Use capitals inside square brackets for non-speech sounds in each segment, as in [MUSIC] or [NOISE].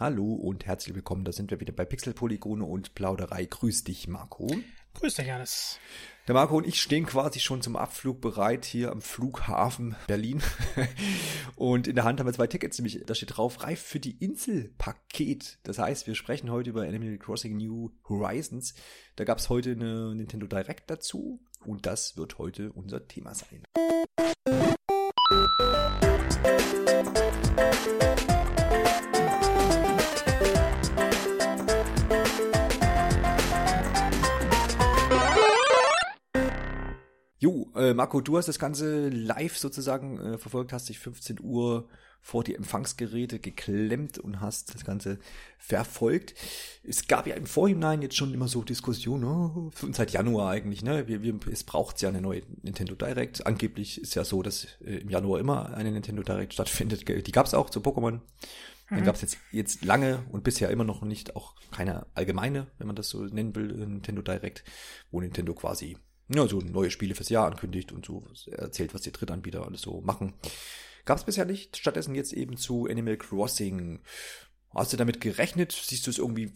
Hallo und herzlich willkommen. Da sind wir wieder bei Pixelpolygone und Plauderei. Grüß dich, Marco. Grüß dich, Janis. Der Marco und ich stehen quasi schon zum Abflug bereit hier am Flughafen Berlin. [LAUGHS] und in der Hand haben wir zwei Tickets, nämlich da steht drauf, reif für die Inselpaket. Das heißt, wir sprechen heute über Animal Crossing New Horizons. Da gab es heute eine Nintendo Direct dazu und das wird heute unser Thema sein. Jo, äh, Marco, du hast das Ganze live sozusagen äh, verfolgt, hast dich 15 Uhr vor die Empfangsgeräte geklemmt und hast das Ganze verfolgt. Es gab ja im Vorhinein jetzt schon immer so Diskussionen, oh, seit Januar eigentlich, ne? Wir, wir, es braucht ja eine neue Nintendo Direct. Angeblich ist ja so, dass äh, im Januar immer eine Nintendo Direct stattfindet. Die gab es auch zu Pokémon. Dann mhm. gab es jetzt, jetzt lange und bisher immer noch nicht auch keine allgemeine, wenn man das so nennen will, Nintendo Direct, wo Nintendo quasi ja, so neue Spiele fürs Jahr ankündigt und so erzählt, was die Drittanbieter alles so machen. Gab es bisher nicht. Stattdessen jetzt eben zu Animal Crossing. Hast du damit gerechnet? Siehst du es irgendwie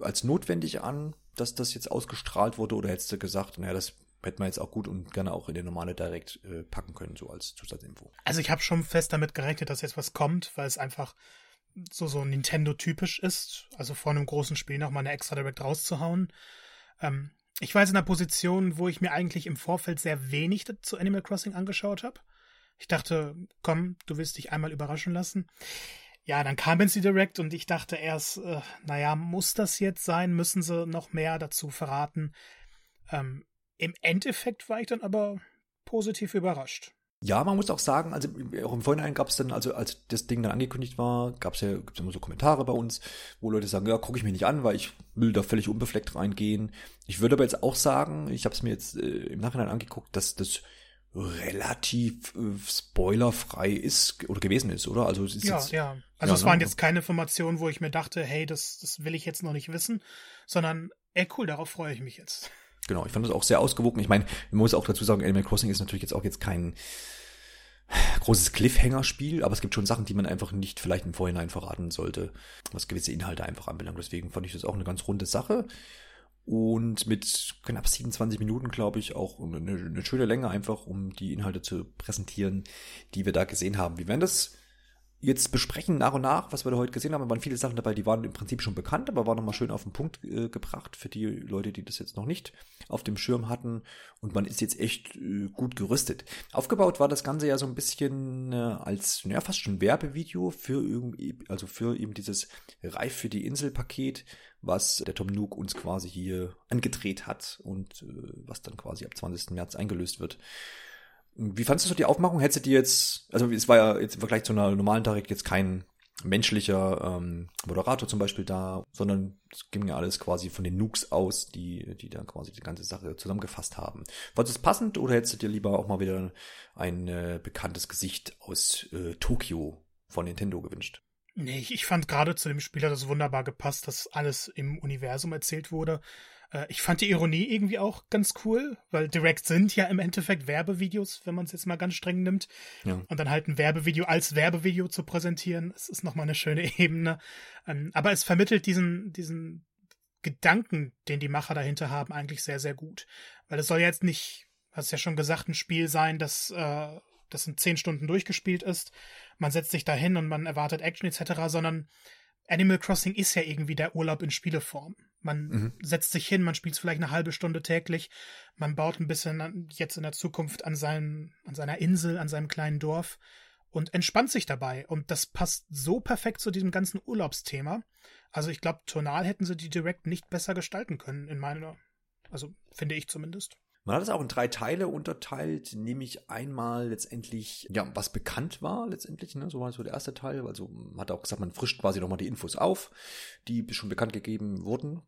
als notwendig an, dass das jetzt ausgestrahlt wurde? Oder hättest du gesagt, naja, das hätte man jetzt auch gut und gerne auch in den normale Direct äh, packen können, so als Zusatzinfo? Also ich habe schon fest damit gerechnet, dass jetzt was kommt, weil es einfach so, so Nintendo-typisch ist. Also vor einem großen Spiel nochmal eine extra Direct rauszuhauen. Ähm, ich war jetzt in einer Position, wo ich mir eigentlich im Vorfeld sehr wenig zu Animal Crossing angeschaut habe. Ich dachte, komm, du willst dich einmal überraschen lassen. Ja, dann kam NC Direct und ich dachte erst, äh, naja, muss das jetzt sein? Müssen sie noch mehr dazu verraten? Ähm, Im Endeffekt war ich dann aber positiv überrascht. Ja, man muss auch sagen, also auch im Vorhinein gab es dann, also als das Ding dann angekündigt war, gab es ja gibt's immer so Kommentare bei uns, wo Leute sagen, ja, gucke ich mir nicht an, weil ich will da völlig unbefleckt reingehen. Ich würde aber jetzt auch sagen, ich habe es mir jetzt äh, im Nachhinein angeguckt, dass das relativ äh, spoilerfrei ist oder gewesen ist, oder? Also es ist ja, jetzt, ja. Also ja, es ne? waren jetzt keine Informationen, wo ich mir dachte, hey, das, das will ich jetzt noch nicht wissen, sondern, ey, cool, darauf freue ich mich jetzt. Genau, ich fand das auch sehr ausgewogen. Ich meine, man muss auch dazu sagen, Animal Crossing ist natürlich jetzt auch jetzt kein großes Cliffhanger-Spiel, aber es gibt schon Sachen, die man einfach nicht vielleicht im Vorhinein verraten sollte, was gewisse Inhalte einfach anbelangt. Deswegen fand ich das auch eine ganz runde Sache. Und mit knapp 27 Minuten, glaube ich, auch eine, eine schöne Länge einfach, um die Inhalte zu präsentieren, die wir da gesehen haben. Wir werden das jetzt besprechen nach und nach, was wir da heute gesehen haben. Da waren viele Sachen dabei, die waren im Prinzip schon bekannt, aber waren nochmal schön auf den Punkt äh, gebracht für die Leute, die das jetzt noch nicht auf dem Schirm hatten. Und man ist jetzt echt äh, gut gerüstet. Aufgebaut war das Ganze ja so ein bisschen äh, als, ja, fast schon Werbevideo für irgendwie, also für eben dieses Reif für die Insel Paket, was der Tom Nook uns quasi hier angedreht hat und äh, was dann quasi ab 20. März eingelöst wird. Wie fandest du die Aufmachung? Hättest du die jetzt, also es war ja jetzt im Vergleich zu einer normalen Tarek jetzt kein menschlicher ähm, Moderator zum Beispiel da, sondern es ging ja alles quasi von den Nooks aus, die, die da quasi die ganze Sache zusammengefasst haben. Fandest du es passend oder hättest du dir lieber auch mal wieder ein äh, bekanntes Gesicht aus äh, Tokio von Nintendo gewünscht? Nee, ich fand gerade zu dem Spieler das wunderbar gepasst, dass alles im Universum erzählt wurde. Äh, ich fand die Ironie irgendwie auch ganz cool, weil Direct sind ja im Endeffekt Werbevideos, wenn man es jetzt mal ganz streng nimmt. Ja. Und dann halt ein Werbevideo als Werbevideo zu präsentieren, das ist nochmal eine schöne [LAUGHS] Ebene. Ähm, aber es vermittelt diesen, diesen Gedanken, den die Macher dahinter haben, eigentlich sehr, sehr gut. Weil es soll jetzt nicht, hast ja schon gesagt, ein Spiel sein, das, äh, das in zehn Stunden durchgespielt ist. Man setzt sich da hin und man erwartet Action etc., sondern Animal Crossing ist ja irgendwie der Urlaub in Spieleform. Man mhm. setzt sich hin, man spielt es vielleicht eine halbe Stunde täglich, man baut ein bisschen jetzt in der Zukunft an, seinem, an seiner Insel, an seinem kleinen Dorf und entspannt sich dabei. Und das passt so perfekt zu diesem ganzen Urlaubsthema. Also ich glaube, tonal hätten sie die Direct nicht besser gestalten können, in meiner, also finde ich zumindest. Man hat es auch in drei Teile unterteilt, nämlich einmal letztendlich, ja, was bekannt war letztendlich, ne, so war so der erste Teil, also man hat auch gesagt, man frischt quasi nochmal die Infos auf, die schon bekannt gegeben wurden.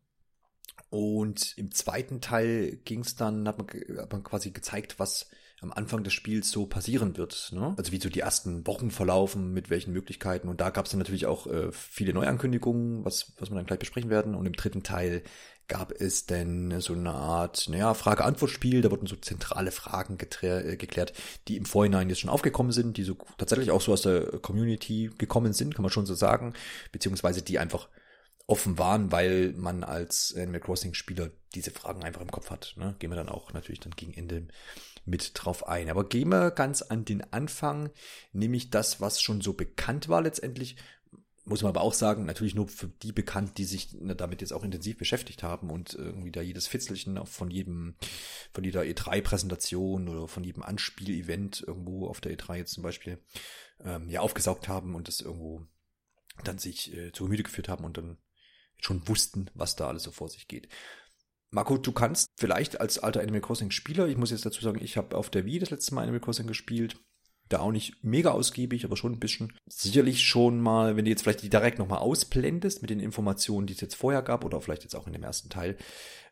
Und im zweiten Teil ging es dann, hat man, hat man quasi gezeigt, was am Anfang des Spiels so passieren wird. Ne? Also wie so die ersten Wochen verlaufen, mit welchen Möglichkeiten. Und da gab es dann natürlich auch äh, viele Neuankündigungen, was, was wir dann gleich besprechen werden. Und im dritten Teil gab es denn so eine Art, naja, Frage-Antwort-Spiel. Da wurden so zentrale Fragen äh, geklärt, die im Vorhinein jetzt schon aufgekommen sind, die so tatsächlich auch so aus der Community gekommen sind, kann man schon so sagen. Beziehungsweise die einfach offen waren, weil man als Animal Crossing Spieler diese Fragen einfach im Kopf hat. Ne? Gehen wir dann auch natürlich dann gegen Ende mit drauf ein. Aber gehen wir ganz an den Anfang, nämlich das, was schon so bekannt war letztendlich. Muss man aber auch sagen, natürlich nur für die bekannt, die sich ne, damit jetzt auch intensiv beschäftigt haben und irgendwie da jedes Fitzelchen von jedem, von jeder E3-Präsentation oder von jedem Anspiel-Event irgendwo auf der E3 jetzt zum Beispiel, ähm, ja, aufgesaugt haben und das irgendwo dann sich äh, zu Gemüte geführt haben und dann schon wussten, was da alles so vor sich geht. Marco, du kannst vielleicht als alter Animal Crossing Spieler, ich muss jetzt dazu sagen, ich habe auf der Wii das letzte Mal Animal Crossing gespielt, da auch nicht mega ausgiebig, aber schon ein bisschen. Sicherlich schon mal, wenn du jetzt vielleicht die direkt nochmal ausblendest mit den Informationen, die es jetzt vorher gab oder vielleicht jetzt auch in dem ersten Teil,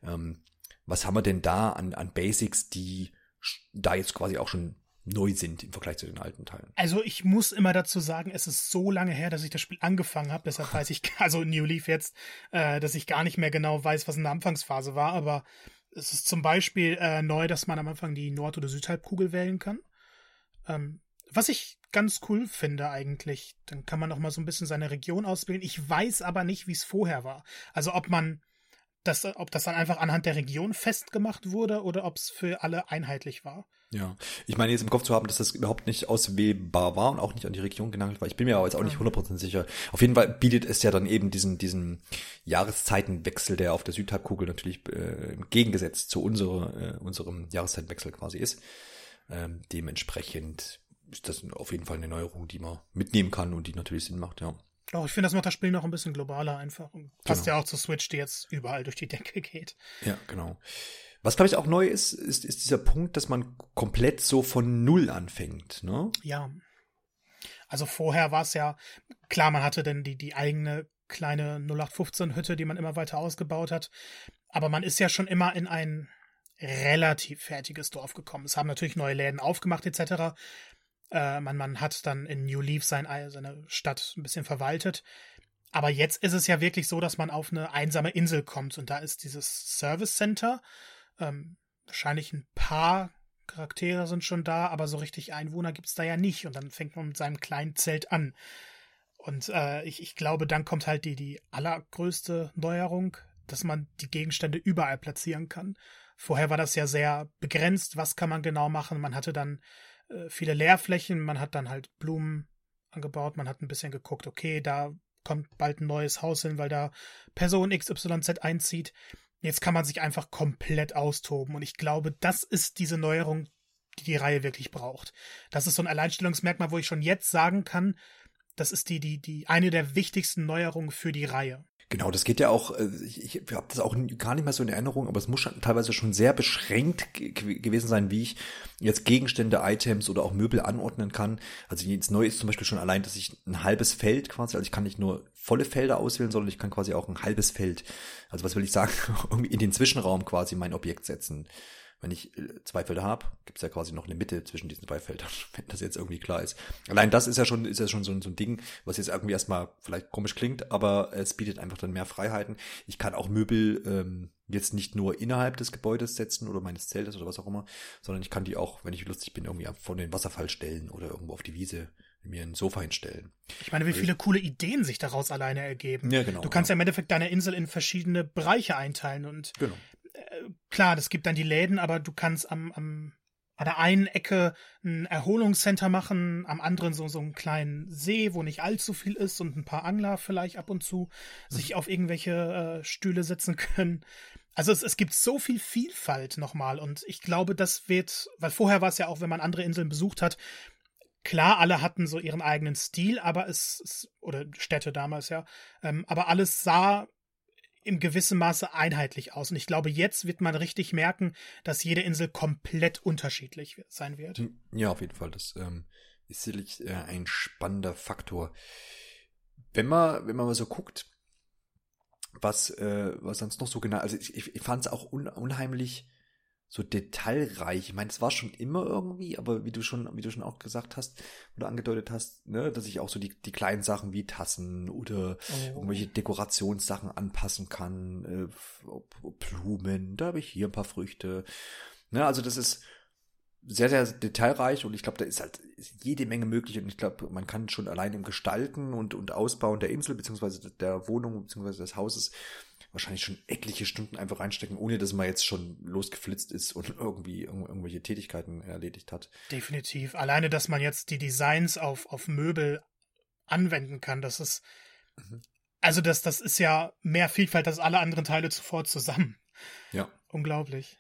ähm, was haben wir denn da an, an Basics, die da jetzt quasi auch schon neu sind im Vergleich zu den alten Teilen. Also ich muss immer dazu sagen, es ist so lange her, dass ich das Spiel angefangen habe, deshalb weiß ich, [LAUGHS] also New Leaf jetzt, äh, dass ich gar nicht mehr genau weiß, was in der Anfangsphase war, aber es ist zum Beispiel äh, neu, dass man am Anfang die Nord- oder Südhalbkugel wählen kann. Ähm, was ich ganz cool finde eigentlich. Dann kann man auch mal so ein bisschen seine Region auswählen. Ich weiß aber nicht, wie es vorher war. Also ob man das, ob das dann einfach anhand der Region festgemacht wurde oder ob es für alle einheitlich war. Ja, ich meine jetzt im Kopf zu haben, dass das überhaupt nicht auswählbar war und auch nicht an die Region genagelt war. Ich bin mir aber jetzt auch nicht 100% sicher. Auf jeden Fall bietet es ja dann eben diesen, diesen Jahreszeitenwechsel, der auf der Südhalbkugel natürlich äh, im Gegensatz zu unserer, äh, unserem Jahreszeitenwechsel quasi ist. Ähm, dementsprechend ist das auf jeden Fall eine Neuerung, die man mitnehmen kann und die natürlich Sinn macht, ja. Oh, ich finde, das macht das Spiel noch ein bisschen globaler einfach. Passt genau. ja auch zur Switch, die jetzt überall durch die Decke [LAUGHS] geht. Ja, genau. Was, glaube ich, auch neu ist, ist, ist dieser Punkt, dass man komplett so von Null anfängt, ne? Ja. Also vorher war es ja, klar, man hatte denn die, die eigene kleine 0815-Hütte, die man immer weiter ausgebaut hat. Aber man ist ja schon immer in ein relativ fertiges Dorf gekommen. Es haben natürlich neue Läden aufgemacht, etc. Äh, man, man hat dann in New Leaf sein, seine Stadt ein bisschen verwaltet. Aber jetzt ist es ja wirklich so, dass man auf eine einsame Insel kommt und da ist dieses Service Center. Ähm, wahrscheinlich ein paar Charaktere sind schon da, aber so richtig Einwohner gibt es da ja nicht. Und dann fängt man mit seinem kleinen Zelt an. Und äh, ich, ich glaube, dann kommt halt die, die allergrößte Neuerung, dass man die Gegenstände überall platzieren kann. Vorher war das ja sehr begrenzt, was kann man genau machen. Man hatte dann viele Leerflächen, man hat dann halt Blumen angebaut, man hat ein bisschen geguckt, okay, da kommt bald ein neues Haus hin, weil da Person XYZ einzieht. Jetzt kann man sich einfach komplett austoben und ich glaube, das ist diese Neuerung, die die Reihe wirklich braucht. Das ist so ein Alleinstellungsmerkmal, wo ich schon jetzt sagen kann, das ist die, die, die eine der wichtigsten Neuerungen für die Reihe. Genau, das geht ja auch, äh, ich, ich habe das auch gar nicht mehr so in Erinnerung, aber es muss teilweise schon sehr beschränkt gewesen sein, wie ich jetzt Gegenstände, Items oder auch Möbel anordnen kann. Also jetzt neu ist zum Beispiel schon allein, dass ich ein halbes Feld quasi, also ich kann nicht nur volle Felder auswählen, sondern ich kann quasi auch ein halbes Feld, also was will ich sagen, [LAUGHS] irgendwie in den Zwischenraum quasi mein Objekt setzen wenn ich äh, zwei Felder habe, gibt es ja quasi noch eine Mitte zwischen diesen zwei Feldern, [LAUGHS] wenn das jetzt irgendwie klar ist. Allein das ist ja schon, ist ja schon so, so ein Ding, was jetzt irgendwie erstmal vielleicht komisch klingt, aber es bietet einfach dann mehr Freiheiten. Ich kann auch Möbel ähm, jetzt nicht nur innerhalb des Gebäudes setzen oder meines Zeltes oder was auch immer, sondern ich kann die auch, wenn ich lustig bin, irgendwie vor den Wasserfall stellen oder irgendwo auf die Wiese mir ein Sofa hinstellen. Ich meine, wie viele coole Ideen sich daraus alleine ergeben. Ja, genau. Du kannst ja, ja im Endeffekt deine Insel in verschiedene Bereiche einteilen und genau klar, das gibt dann die Läden, aber du kannst am, am an der einen Ecke ein Erholungscenter machen, am anderen so, so einen kleinen See, wo nicht allzu viel ist und ein paar Angler vielleicht ab und zu sich auf irgendwelche äh, Stühle setzen können. Also es, es gibt so viel Vielfalt nochmal und ich glaube, das wird, weil vorher war es ja auch, wenn man andere Inseln besucht hat, klar, alle hatten so ihren eigenen Stil, aber es, es oder Städte damals ja, ähm, aber alles sah im gewissen Maße einheitlich aus. Und ich glaube, jetzt wird man richtig merken, dass jede Insel komplett unterschiedlich sein wird. Hm, ja, auf jeden Fall. Das ähm, ist sicherlich äh, ein spannender Faktor. Wenn man, wenn man mal so guckt, was, äh, was sonst noch so genau, also ich, ich, fand es auch un, unheimlich so detailreich. Ich meine, es war schon immer irgendwie, aber wie du schon, wie du schon auch gesagt hast oder angedeutet hast, ne, dass ich auch so die, die kleinen Sachen wie Tassen oder oh. irgendwelche Dekorationssachen anpassen kann, äh, Blumen, da habe ich hier ein paar Früchte. Ne, also das ist sehr, sehr detailreich und ich glaube, da ist halt jede Menge möglich und ich glaube, man kann schon allein im Gestalten und, und Ausbauen der Insel beziehungsweise der Wohnung beziehungsweise des Hauses wahrscheinlich schon etliche Stunden einfach reinstecken, ohne dass man jetzt schon losgeflitzt ist und [LAUGHS] irgendwie irgendwelche Tätigkeiten erledigt hat. Definitiv. Alleine, dass man jetzt die Designs auf, auf Möbel anwenden kann, das ist, mhm. also das, das ist ja mehr Vielfalt als alle anderen Teile zuvor zusammen. Ja. Unglaublich.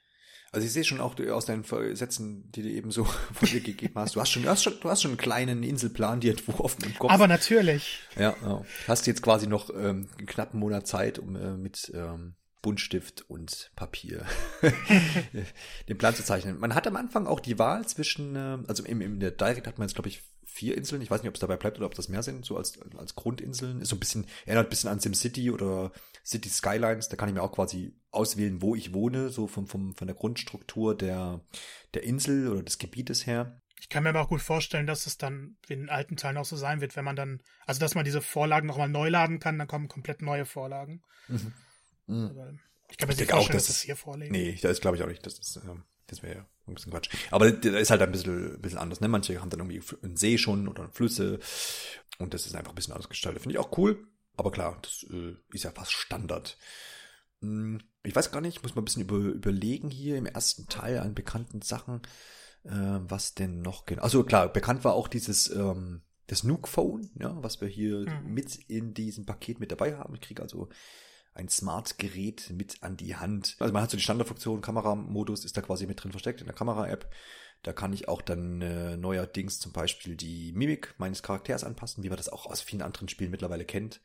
Also ich sehe schon auch aus deinen Sätzen, die du eben so [LAUGHS] von dir gegeben hast. Du hast schon, du hast schon, du hast schon einen kleinen Inselplan dir [LAUGHS] entworfen im Kopf. Aber natürlich. Ja, ja. Hast jetzt quasi noch ähm, einen knappen Monat Zeit, um äh, mit ähm, Buntstift und Papier [LAUGHS] den Plan zu zeichnen. Man hat am Anfang auch die Wahl zwischen, äh, also im, im der Direct hat man jetzt, glaube ich, vier Inseln. Ich weiß nicht, ob es dabei bleibt oder ob das mehr sind, so als, als Grundinseln. Ist so ein bisschen, erinnert ein bisschen an SimCity oder City Skylines. Da kann ich mir auch quasi auswählen, wo ich wohne, so vom, vom, von der Grundstruktur der, der Insel oder des Gebietes her. Ich kann mir aber auch gut vorstellen, dass es dann in den alten Teilen auch so sein wird, wenn man dann, also dass man diese Vorlagen nochmal neu laden kann, dann kommen komplett neue Vorlagen. Mhm. Mhm. Ich kann mir nicht vorstellen, dass das hier vorlegen. Nee, das glaube ich auch nicht. Das ist, ähm, das wäre ja ein bisschen Quatsch. Aber da ist halt ein bisschen, ein bisschen anders. Ne? Manche haben dann irgendwie einen See schon oder Flüsse. Und das ist einfach ein bisschen anders gestaltet. Finde ich auch cool. Aber klar, das äh, ist ja fast Standard. Hm, ich weiß gar nicht, ich muss mal ein bisschen über, überlegen hier im ersten Teil an bekannten Sachen, äh, was denn noch genau. Also klar, bekannt war auch dieses ähm, das Nuke Phone, ja, was wir hier mhm. mit in diesem Paket mit dabei haben. Ich kriege also ein Smart-Gerät mit an die Hand. Also man hat so die Standardfunktion, Kameramodus ist da quasi mit drin versteckt in der Kamera-App. Da kann ich auch dann äh, neuerdings zum Beispiel die Mimik meines Charakters anpassen, wie man das auch aus vielen anderen Spielen mittlerweile kennt.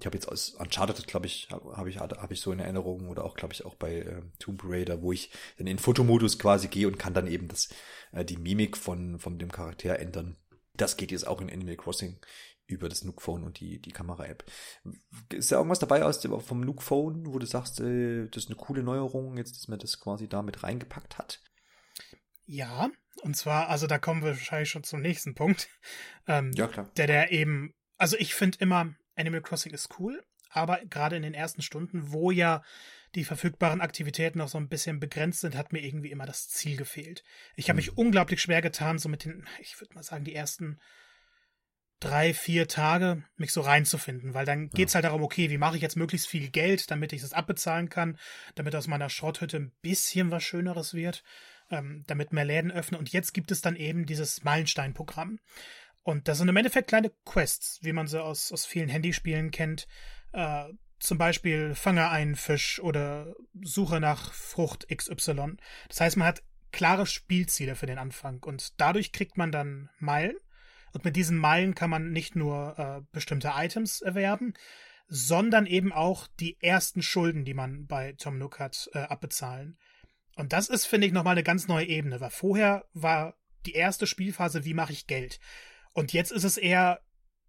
Ich habe jetzt aus Uncharted, glaube ich, habe ich, hab ich so in Erinnerung oder auch, glaube ich, auch bei äh, Tomb Raider, wo ich dann in Fotomodus quasi gehe und kann dann eben das, äh, die Mimik von, von dem Charakter ändern. Das geht jetzt auch in Animal Crossing über das Nook Phone und die, die Kamera-App. Ist da irgendwas dabei aus dem, vom Nook Phone, wo du sagst, äh, das ist eine coole Neuerung, jetzt, dass man das quasi da mit reingepackt hat? Ja, und zwar, also da kommen wir wahrscheinlich schon zum nächsten Punkt. [LAUGHS] Ähm, ja, klar. Der, der eben, also ich finde immer, Animal Crossing ist cool, aber gerade in den ersten Stunden, wo ja die verfügbaren Aktivitäten noch so ein bisschen begrenzt sind, hat mir irgendwie immer das Ziel gefehlt. Ich habe mhm. mich unglaublich schwer getan, so mit den, ich würde mal sagen, die ersten drei, vier Tage mich so reinzufinden, weil dann geht's ja. halt darum, okay, wie mache ich jetzt möglichst viel Geld, damit ich das abbezahlen kann, damit aus meiner Schrotthütte ein bisschen was Schöneres wird, ähm, damit mehr Läden öffnen. Und jetzt gibt es dann eben dieses Meilenstein-Programm. Und das sind im Endeffekt kleine Quests, wie man sie aus, aus vielen Handyspielen kennt. Äh, zum Beispiel fange einen Fisch oder suche nach Frucht XY. Das heißt, man hat klare Spielziele für den Anfang und dadurch kriegt man dann Meilen und mit diesen Meilen kann man nicht nur äh, bestimmte Items erwerben, sondern eben auch die ersten Schulden, die man bei Tom Nook hat, äh, abbezahlen. Und das ist, finde ich, nochmal eine ganz neue Ebene, weil vorher war die erste Spielphase, wie mache ich Geld? Und jetzt ist es eher,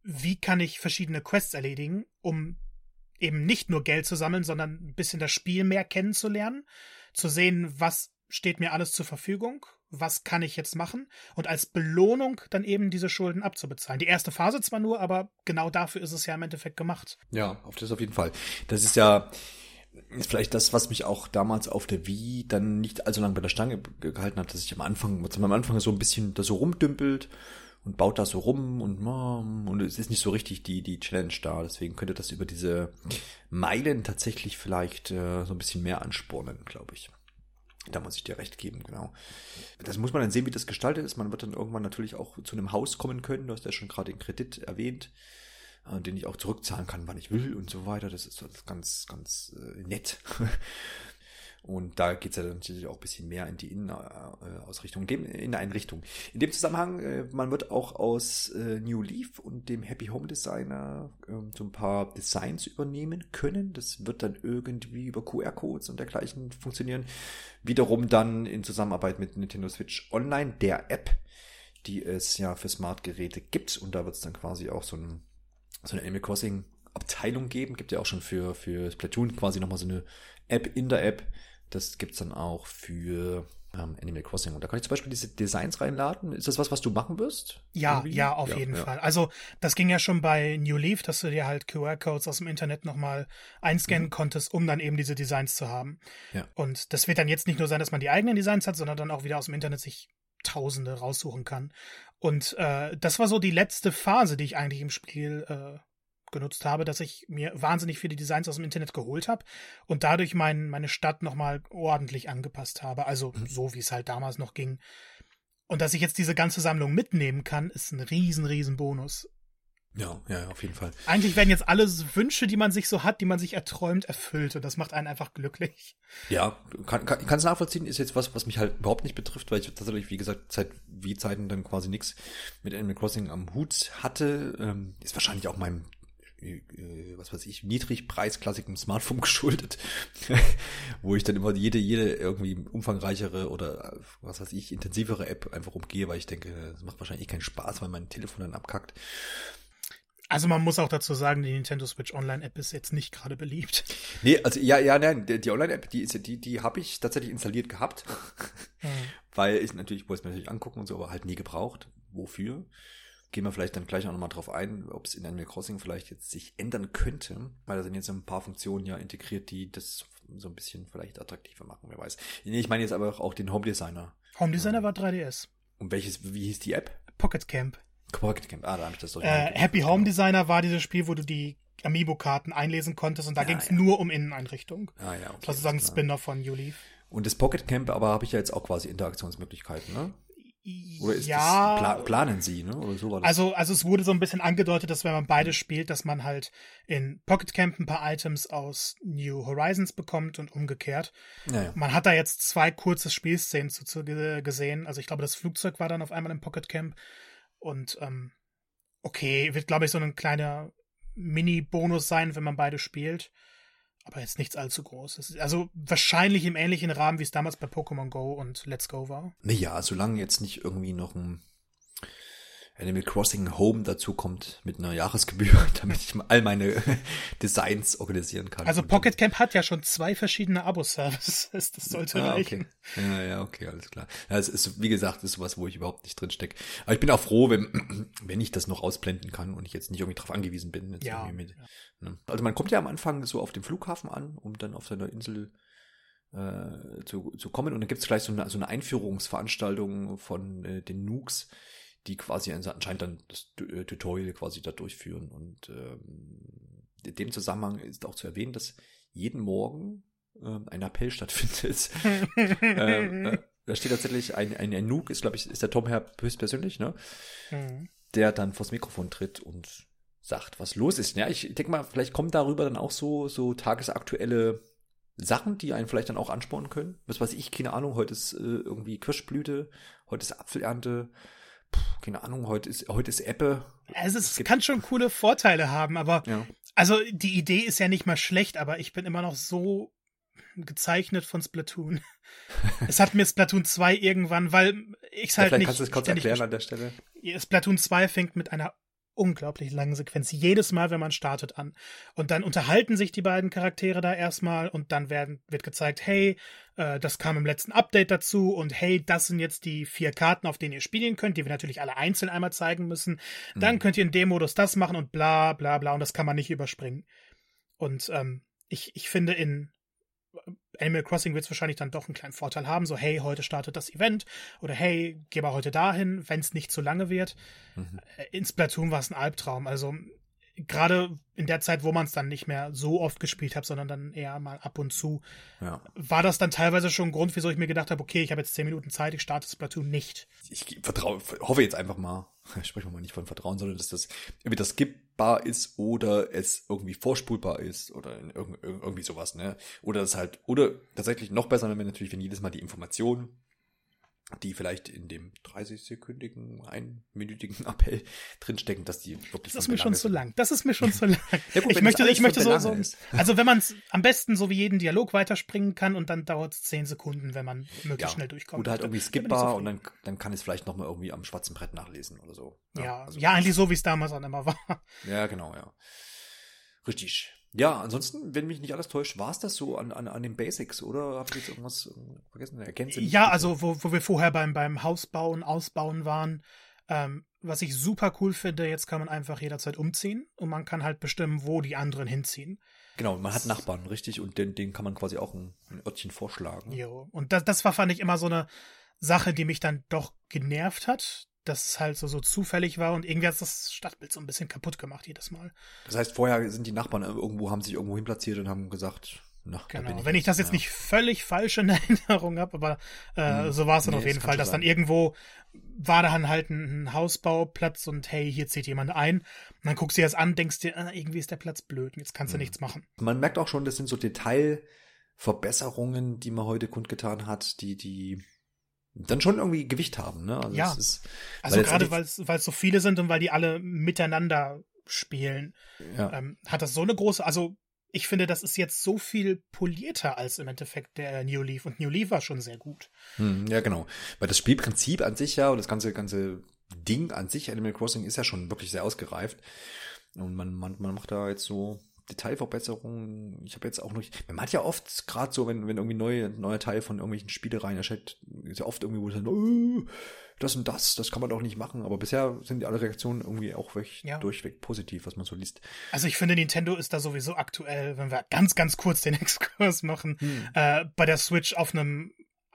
wie kann ich verschiedene Quests erledigen, um eben nicht nur Geld zu sammeln, sondern ein bisschen das Spiel mehr kennenzulernen, zu sehen, was steht mir alles zur Verfügung, was kann ich jetzt machen und als Belohnung dann eben diese Schulden abzubezahlen. Die erste Phase zwar nur, aber genau dafür ist es ja im Endeffekt gemacht. Ja, auf das auf jeden Fall. Das ist ja ist vielleicht das, was mich auch damals auf der Wii dann nicht allzu lange bei der Stange gehalten hat, dass ich am Anfang, am Anfang so ein bisschen da so rumdümpelt und baut da so rum und und es ist nicht so richtig die die Challenge da. Deswegen könnte das über diese Meilen tatsächlich vielleicht äh, so ein bisschen mehr anspornen, glaube ich. Da muss ich dir recht geben, genau. Das muss man dann sehen, wie das gestaltet ist. Man wird dann irgendwann natürlich auch zu einem Haus kommen können. Du hast ja schon gerade den Kredit erwähnt, äh, den ich auch zurückzahlen kann, wann ich will und so weiter. Das ist ganz, ganz äh, nett. [LAUGHS] Und da geht's ja natürlich auch ein bisschen mehr in die Innenausrichtung, in eine Richtung. In dem Zusammenhang, äh, man wird auch aus äh, New Leaf und dem Happy Home Designer ähm, so ein paar Designs übernehmen können. Das wird dann irgendwie über QR-Codes und dergleichen funktionieren. Wiederum dann in Zusammenarbeit mit Nintendo Switch Online, der App, die es ja für Smart-Geräte gibt. Und da wird es dann quasi auch so, ein, so eine Animal Crossing Abteilung geben. Gibt ja auch schon für, für Splatoon quasi nochmal so eine App in der App Das gibt's dann auch für ähm, Animal Crossing. Und da kann ich zum Beispiel diese Designs reinladen. Ist das was, was du machen wirst? Ja, Irgendwie? ja, auf ja, jeden ja. Fall. Also das ging ja schon bei New Leaf, dass du dir halt QR-Codes aus dem Internet nochmal einscannen mhm. konntest, um dann eben diese Designs zu haben. Ja. Und das wird dann jetzt nicht nur sein, dass man die eigenen Designs hat, sondern dann auch wieder aus dem Internet sich Tausende raussuchen kann. Und äh, das war so die letzte Phase, die ich eigentlich im Spiel äh, genutzt habe, dass ich mir wahnsinnig viele Designs aus dem Internet geholt habe und dadurch mein, meine Stadt nochmal ordentlich angepasst habe. Also mhm. so, wie es halt damals noch ging. Und dass ich jetzt diese ganze Sammlung mitnehmen kann, ist ein riesen, riesen Bonus. Ja, ja, auf jeden Fall. Eigentlich werden jetzt alle Wünsche, die man sich so hat, die man sich erträumt, erfüllt und das macht einen einfach glücklich. Ja, kann kann kann es nachvollziehen, ist jetzt was, was mich halt überhaupt nicht betrifft, weil ich tatsächlich, wie gesagt, seit wie Zeiten dann quasi nichts mit Animal Crossing am Hut hatte. Ähm, ist wahrscheinlich auch meinem äh, was weiß ich, niedrigpreisklassigem Smartphone [LAUGHS] geschuldet, wo ich dann immer jede, jede irgendwie umfangreichere oder was weiß ich, intensivere App einfach umgehe, weil ich denke, das macht wahrscheinlich keinen Spaß, weil mein Telefon dann abkackt. Also man muss auch dazu sagen, die Nintendo Switch Online App ist jetzt nicht gerade beliebt. Nee, also ja, ja, nein, die, die Online App, die ist die, die habe ich tatsächlich installiert gehabt, mhm. [LAUGHS] weil ich natürlich wollte es mir natürlich angucken und so, aber halt nie gebraucht. Wofür? gehen wir vielleicht dann gleich auch nochmal drauf ein, ob es in Animal Crossing vielleicht jetzt sich ändern könnte, weil da sind jetzt ein paar Funktionen ja integriert, die das so ein bisschen vielleicht attraktiver machen, wer weiß. Nee, ich meine jetzt aber auch den Home Designer. Home Designer ja. war 3DS. Und welches, wie hieß die App? Pocket Camp. Pocket Camp, ah, da habe ich das doch. Äh, Happy Home Designer war dieses Spiel, wo du die Amiibo-Karten einlesen konntest und da ja, ging es ja. nur um Inneneinrichtung. Ah, ja, okay, sozusagen Spin-off von Uleaf. Und das Pocket Camp aber habe ich ja jetzt auch quasi Interaktionsmöglichkeiten, ne? Oder ist ja, das, pla planen sie, ne? Oder so war das. Also, also es wurde so ein bisschen angedeutet, dass wenn man beide spielt, dass man halt in Pocket Camp ein paar Items aus New Horizons bekommt und umgekehrt. Ja, ja. Man hat da jetzt zwei kurze Spielszenen zu, zu gesehen. Also ich glaube, das Flugzeug war dann auf einmal im Pocket Camp. Und ähm, okay, wird, glaube ich, so ein kleiner Mini-Bonus sein, wenn man beide spielt. Aber jetzt nichts allzu Großes. Also wahrscheinlich im ähnlichen Rahmen, wie es damals bei Pokémon Go und Let's Go war. Naja, solange jetzt nicht irgendwie noch ein Animal Crossing Home dazu kommt mit einer Jahresgebühr, [LAUGHS] damit ich all meine [LAUGHS] Designs organisieren kann. Also Pocket Camp hat ja schon zwei verschiedene Abo-Services. [LAUGHS] Das sollte ah, reichen. Okay. Ja, ja, okay, alles klar. Ja, es ist, wie gesagt, ist sowas, wo ich überhaupt nicht drin stecke. Aber ich bin auch froh, wenn, [CLEARS THROAT] wenn ich das noch ausblenden kann und ich jetzt nicht irgendwie drauf angewiesen bin. ja, mit, ja. Ne? Also man kommt ja am Anfang so auf dem Flughafen an, um dann auf seiner Insel äh, zu, zu kommen und dann gibt es gleich so eine, so eine Einführungsveranstaltung von äh, den Nooks die quasi anscheinend dann das äh, Tutorial quasi da durchführen. Und ähm, in dem Zusammenhang ist auch zu erwähnen, dass jeden Morgen ähm, ein Appell stattfindet. [LAUGHS] ähm, äh, da steht tatsächlich ein, ein, ein Nuke, ist, glaube ich, ist der Tom Herr höchstpersönlich, ne? Mhm. Der dann vors Mikrofon tritt und sagt, was los ist. Ja, ich denke mal, vielleicht kommen darüber dann auch so, so tagesaktuelle Sachen, die einen vielleicht dann auch anspornen können. Was weiß ich, keine Ahnung, heute ist äh, irgendwie Kirschblüte, heute ist Apfelernte, keine Ahnung, heute ist, heute ist Ebbe. Also es, es kann schon coole Vorteile haben, aber ja. also die Idee ist ja nicht mal schlecht, aber ich bin immer noch so gezeichnet von Splatoon. [LAUGHS] es hat mir Splatoon 2 irgendwann, weil ich es ja, halt nicht. Kannst du es kurz erklären an der Stelle? Splatoon 2 fängt mit einer unglaublich langen Sequenz jedes Mal, wenn man startet an. Und dann unterhalten sich die beiden Charaktere da erstmal und dann werden, wird gezeigt, hey, äh, das kam im letzten Update dazu und hey, das sind jetzt die vier Karten, auf denen ihr spielen könnt, die wir natürlich alle einzeln einmal zeigen müssen. Dann mhm. könnt ihr in dem Modus das machen und bla bla bla und das kann man nicht überspringen. Und ähm, ich, ich finde, in Animal Crossing wird es wahrscheinlich dann doch einen kleinen Vorteil haben, so hey, heute startet das Event oder hey, geh mal heute dahin, wenn es nicht zu lange wird. Mhm. Äh, in Splatoon war es ein Albtraum. Also gerade in der Zeit, wo man es dann nicht mehr so oft gespielt hat, sondern dann eher mal ab und zu, ja. war das dann teilweise schon ein Grund, wieso ich mir gedacht habe, okay, ich habe jetzt zehn Minuten Zeit, ich starte Splatoon nicht. Ich vertraue, hoffe jetzt einfach mal, [LAUGHS] sprechen wir mal nicht von Vertrauen, sondern dass das irgendwie das skippbar ist oder es irgendwie vorspulbar ist oder irgendwie sowas, ne? Oder es halt, oder tatsächlich noch besser, wenn natürlich, wenn jedes Mal die Information die vielleicht in dem 30-sekündigen, einminütigen [LAUGHS] Appell drinstecken, dass die wirklich. Das ist mir schon zu lang. Das ist mir schon [LAUGHS] zu lang. ja, gut, ich möchte, ich möchte so, so also wenn man es am besten so wie jeden Dialog weiterspringen kann und dann dauert es zehn Sekunden, wenn man möglichst ja, schnell durchkommt. Oder halt irgendwie skippbar und dann, dann kann es vielleicht nochmal irgendwie am schwarzen Brett nachlesen oder so. Ja, ja, also ja eigentlich so, wie es damals auch immer [LAUGHS] war. Ja, genau, ja. Richtig. Ja, ansonsten, wenn mich nicht alles täuscht, war es das so an, an, an den Basics, oder? Habt ihr jetzt irgendwas vergessen? Erkennt ja, also wo, wo wir vorher beim, beim Hausbauen, Ausbauen waren, ähm, was ich super cool finde, jetzt kann man einfach jederzeit umziehen und man kann halt bestimmen, wo die anderen hinziehen. Genau, man hat Nachbarn, richtig, und den, den kann man quasi auch ein, ein Örtchen vorschlagen. Jo, und das, das war, fand ich, immer so eine Sache, die mich dann doch genervt hat, dass es halt so, so zufällig war und irgendwie hat das Stadtbild so ein bisschen kaputt gemacht jedes Mal. Das heißt, vorher sind die Nachbarn irgendwo, haben sich irgendwo hinplatziert und haben gesagt, na, genau. Ich Wenn ich das jetzt ja. nicht völlig falsch in [LAUGHS] Erinnerung habe, aber äh, hm. so war es dann nee, auf jeden Fall, dass dann irgendwo war dann halt ein, ein, Hausbauplatz und hey, hier zieht jemand ein. Und dann guckst du dir das an, denkst dir, ah, irgendwie ist der Platz blöd, jetzt kannst du hm. nichts machen. Man merkt auch schon, das sind so Detailverbesserungen, die man heute kundgetan hat, die, die dann schon irgendwie Gewicht haben. Ne? Also ja, ist, also gerade weil es so viele sind und weil die alle miteinander spielen, ja. ähm, hat das so eine große, also ich finde, das ist jetzt so viel polierter als im Endeffekt der New Leaf und New Leaf war schon sehr gut. Hm, ja, genau. Weil das Spielprinzip an sich ja und das ganze, ganze Ding an sich, Animal Crossing, ist ja schon wirklich sehr ausgereift. Und man, man, man macht da jetzt so Detailverbesserungen. Ich habe jetzt auch noch, man hat ja oft, gerade so, wenn, wenn irgendwie neue, neuer Teil von irgendwelchen Spielereien erscheint, ist ja oft irgendwie, wo es dann, oh, das und das, das kann man doch nicht machen. Aber bisher sind alle Reaktionen irgendwie auch wirklich ja. durchweg positiv, was man so liest. Also ich finde, Nintendo ist da sowieso aktuell, wenn wir ganz, ganz kurz den [LAUGHS] Exkurs machen, hm. äh, bei der Switch auf einem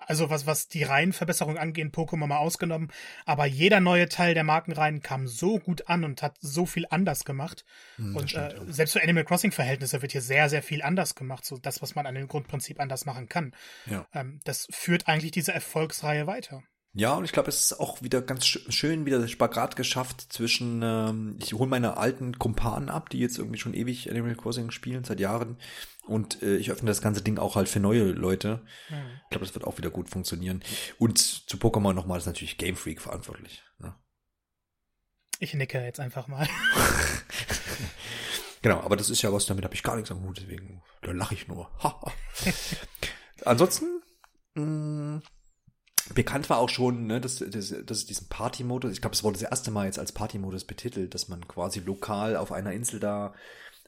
also was, was die Reihenverbesserung angeht, Pokémon mal ausgenommen. Aber jeder neue Teil der Markenreihen kam so gut an und hat so viel anders gemacht. Hm, und stimmt, äh, ja. selbst für Animal Crossing-Verhältnisse wird hier sehr, sehr viel anders gemacht. So das, was man an dem Grundprinzip anders machen kann. Ja. Ähm, das führt eigentlich diese Erfolgsreihe weiter. Ja, und ich glaube, es ist auch wieder ganz schön wieder der Spagat geschafft zwischen, ähm, ich hole meine alten Kumpanen ab, die jetzt irgendwie schon ewig Animal Crossing spielen, seit Jahren. Und äh, ich öffne das ganze Ding auch halt für neue Leute. Mhm. Ich glaube, das wird auch wieder gut funktionieren. Und zu Pokémon nochmal ist natürlich Game Freak verantwortlich. Ne? Ich nicke jetzt einfach mal. [LAUGHS] [LAUGHS] genau, aber das ist ja was, damit habe ich gar nichts am Hut, deswegen da lache ich nur. Ansonsten, mh, mm, Bekannt war auch schon, ne, dass, dass, dass es diesen Party-Modus, ich glaube, es wurde das erste Mal jetzt als Party-Modus betitelt, dass man quasi lokal auf einer Insel da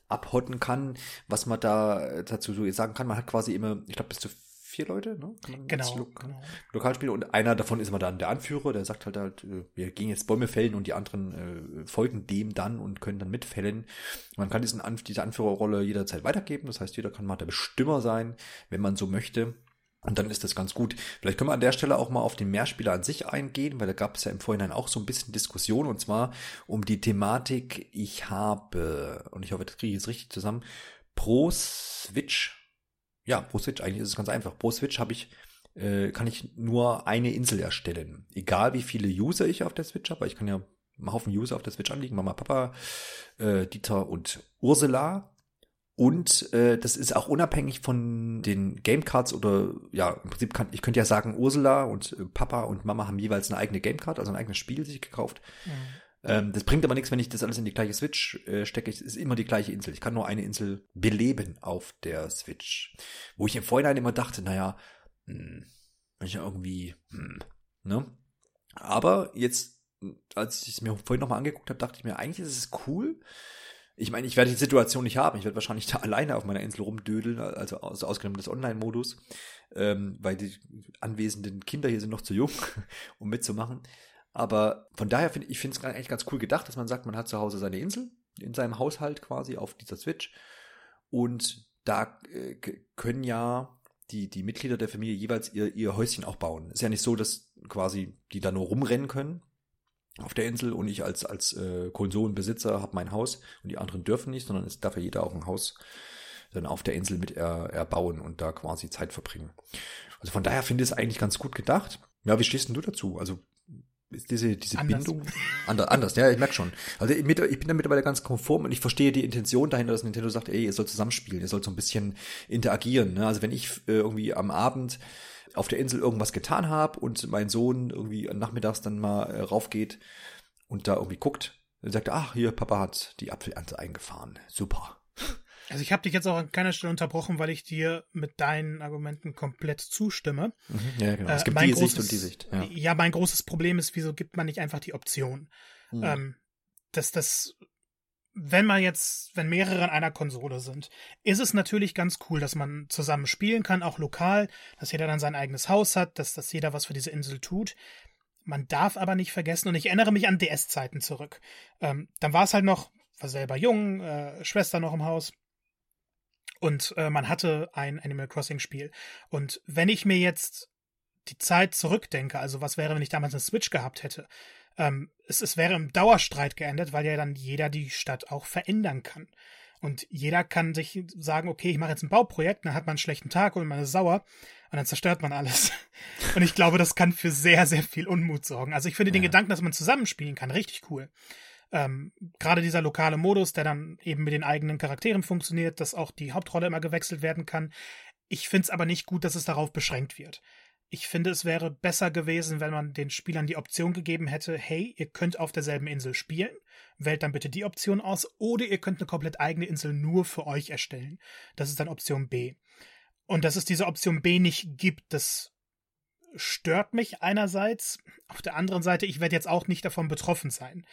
abhotten kann. Was man da dazu so sagen kann, man hat quasi immer, ich glaube, bis zu vier Leute, ne? genau, Lo genau. Lokal spielen und einer davon ist immer dann der Anführer, der sagt halt halt, äh, wir gehen jetzt Bäume fällen und die anderen äh, folgen dem dann und können dann mitfällen. Man kann diesen Anf diese Anführerrolle jederzeit weitergeben, das heißt, jeder kann mal der Bestimmer sein, wenn man so möchte. Und dann ist das ganz gut. Vielleicht können wir an der Stelle auch mal auf den Mehrspieler an sich eingehen, weil da gab es ja im Vorhinein auch so ein bisschen Diskussion und zwar um die Thematik, ich habe, und ich hoffe, das kriege ich jetzt richtig zusammen, pro Switch, ja, pro Switch, eigentlich ist es ganz einfach, pro Switch habe ich, äh, kann ich nur eine Insel erstellen. Egal wie viele User ich auf der Switch habe, weil ich kann ja einen Haufen User auf der Switch anliegen, Mama, Papa, äh, Dieter und Ursula und äh, das ist auch unabhängig von den Gamecards oder ja, im Prinzip kann ich könnte ja sagen, Ursula und äh, Papa und Mama haben jeweils eine eigene Gamecard, also ein eigenes Spiel sich gekauft. Mhm. Ähm, das bringt aber nichts, wenn ich das alles in die gleiche Switch äh, stecke. Es ist immer die gleiche Insel. Ich kann nur eine Insel beleben auf der Switch. Wo ich im Vorhinein immer dachte, naja, hm, wenn ich irgendwie, hm, ne? Aber jetzt, als ich es mir vorhin nochmal angeguckt habe, dachte ich mir, eigentlich ist es cool, ich meine, ich werde die Situation nicht haben. Ich werde wahrscheinlich da [LAUGHS] alleine auf meiner Insel rumdödeln, also, also ausgenommen des Online-Modus, ähm, weil die anwesenden Kinder hier sind noch zu jung, [LAUGHS] um mitzumachen. Aber von daher finde ich es eigentlich ganz cool gedacht, dass man sagt, man hat zu Hause seine Insel in seinem Haushalt quasi auf dieser Switch und da äh, können ja die, die Mitglieder der Familie jeweils ihr, ihr Häuschen auch bauen. Ist ja nicht so, dass quasi die da nur rumrennen können, auf der Insel und ich als, als äh, Konsolenbesitzer habe mein Haus und die anderen dürfen nicht, sondern es darf ja jeder auch ein Haus dann auf der Insel mit er, erbauen und da quasi Zeit verbringen. Also von daher finde ich es eigentlich ganz gut gedacht. Ja, wie stehst denn du dazu? Also ist diese, diese anders. Bindung anders, anders, ja, ich merke schon. Also ich, ich bin da mittlerweile ganz konform und ich verstehe die Intention dahinter, dass Nintendo sagt, ey, ihr sollt zusammenspielen, ihr sollt so ein bisschen interagieren. Ne? Also wenn ich äh, irgendwie am Abend auf der Insel irgendwas getan habe und mein Sohn irgendwie nachmittags dann mal äh, raufgeht und da irgendwie guckt, dann sagt er, ach, hier, Papa hat die Apfelernte eingefahren. Super. Also ich habe dich jetzt auch an keiner Stelle unterbrochen, weil ich dir mit deinen Argumenten komplett zustimme. Mhm, ja, genau. Es äh, gibt äh, die großes, Sicht und die Sicht. Ja. ja. mein großes Problem ist, wieso gibt man nicht einfach die Option? Mhm. Ähm, dass das wenn man jetzt, wenn mehrere an einer Konsole sind, ist es natürlich ganz cool, dass man zusammen spielen kann, auch lokal, dass jeder dann sein eigenes Haus hat, dass, dass jeder was für diese Insel tut. Man darf aber nicht vergessen, und ich erinnere mich an DS-Zeiten zurück. Ähm, dann war es halt noch, war selber jung, äh, Schwester noch im Haus. Und äh, man hatte ein Animal Crossing-Spiel. Und wenn ich mir jetzt die Zeit zurückdenke, also was wäre, wenn ich damals eine Switch gehabt hätte, ähm, es, es wäre im Dauerstreit geendet, weil ja dann jeder die Stadt auch verändern kann. Und jeder kann sich sagen, okay, ich mache jetzt ein Bauprojekt, dann hat man einen schlechten Tag und man ist sauer und dann zerstört man alles. [LAUGHS] Und ich glaube, das kann für sehr, sehr viel Unmut sorgen. Also ich finde ja. den Gedanken, dass man zusammenspielen kann, richtig cool. Ähm, Gerade dieser lokale Modus, der dann eben mit den eigenen Charakteren funktioniert, dass auch die Hauptrolle immer gewechselt werden kann. Ich finde es aber nicht gut, dass es darauf beschränkt wird. Ich finde, es wäre besser gewesen, wenn man den Spielern die Option gegeben hätte, hey, ihr könnt auf derselben Insel spielen, wählt dann bitte die Option aus, oder ihr könnt eine komplett eigene Insel nur für euch erstellen. Das ist dann Option B. Und dass es diese Option B nicht gibt, das stört mich einerseits. Auf der anderen Seite, ich werde jetzt auch nicht davon betroffen sein.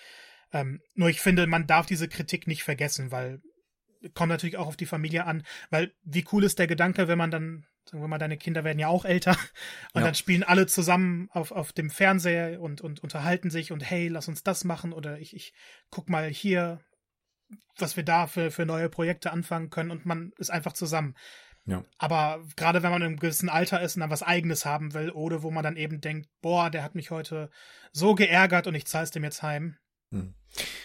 Ähm, nur ich finde, man darf diese Kritik nicht vergessen, weil kommt natürlich auch auf die Familie an, weil wie cool ist der Gedanke, wenn man dann sagen wir mal, deine Kinder werden ja auch älter [LAUGHS] und ja. dann spielen alle zusammen auf, auf dem Fernseher und, und unterhalten sich und hey, lass uns das machen oder ich, ich guck mal hier, was wir da für, für neue Projekte anfangen können und man ist einfach zusammen. Ja. Aber gerade wenn man im gewissen Alter ist und dann was Eigenes haben will oder wo man dann eben denkt, boah, der hat mich heute so geärgert und ich zahl's dem jetzt heim. Hm.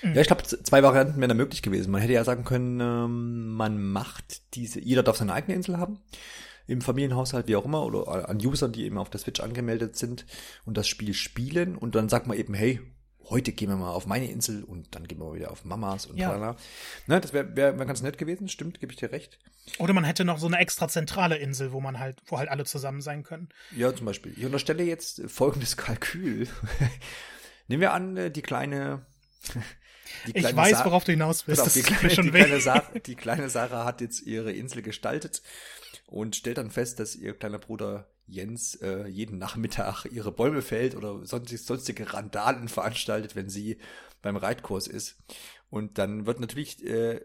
Ja, ich glaube, zwei Varianten wären da möglich gewesen. Man hätte ja sagen können, ähm, man macht diese, jeder darf seine eigene Insel haben im Familienhaushalt, wie auch immer, oder an Usern, die eben auf der Switch angemeldet sind und das Spiel spielen und dann sagt man eben, hey, heute gehen wir mal auf meine Insel und dann gehen wir mal wieder auf Mamas und ja. Tralala. Ne, das wäre wär, wär ganz nett gewesen, stimmt, gebe ich dir recht. Oder man hätte noch so eine extra zentrale Insel, wo man halt, wo halt alle zusammen sein können. Ja, zum Beispiel. Ich unterstelle jetzt folgendes Kalkül. [LAUGHS] Nehmen wir an, äh, die kleine [LAUGHS] ich weiß, Sa worauf du hinaus willst. Auf, die, kleine, die, kleine Sarah, die kleine Sarah hat jetzt ihre Insel gestaltet und stellt dann fest, dass ihr kleiner Bruder Jens äh, jeden Nachmittag ihre Bäume fällt oder sonstige, sonstige Randalen veranstaltet, wenn sie beim Reitkurs ist. Und dann wird natürlich äh,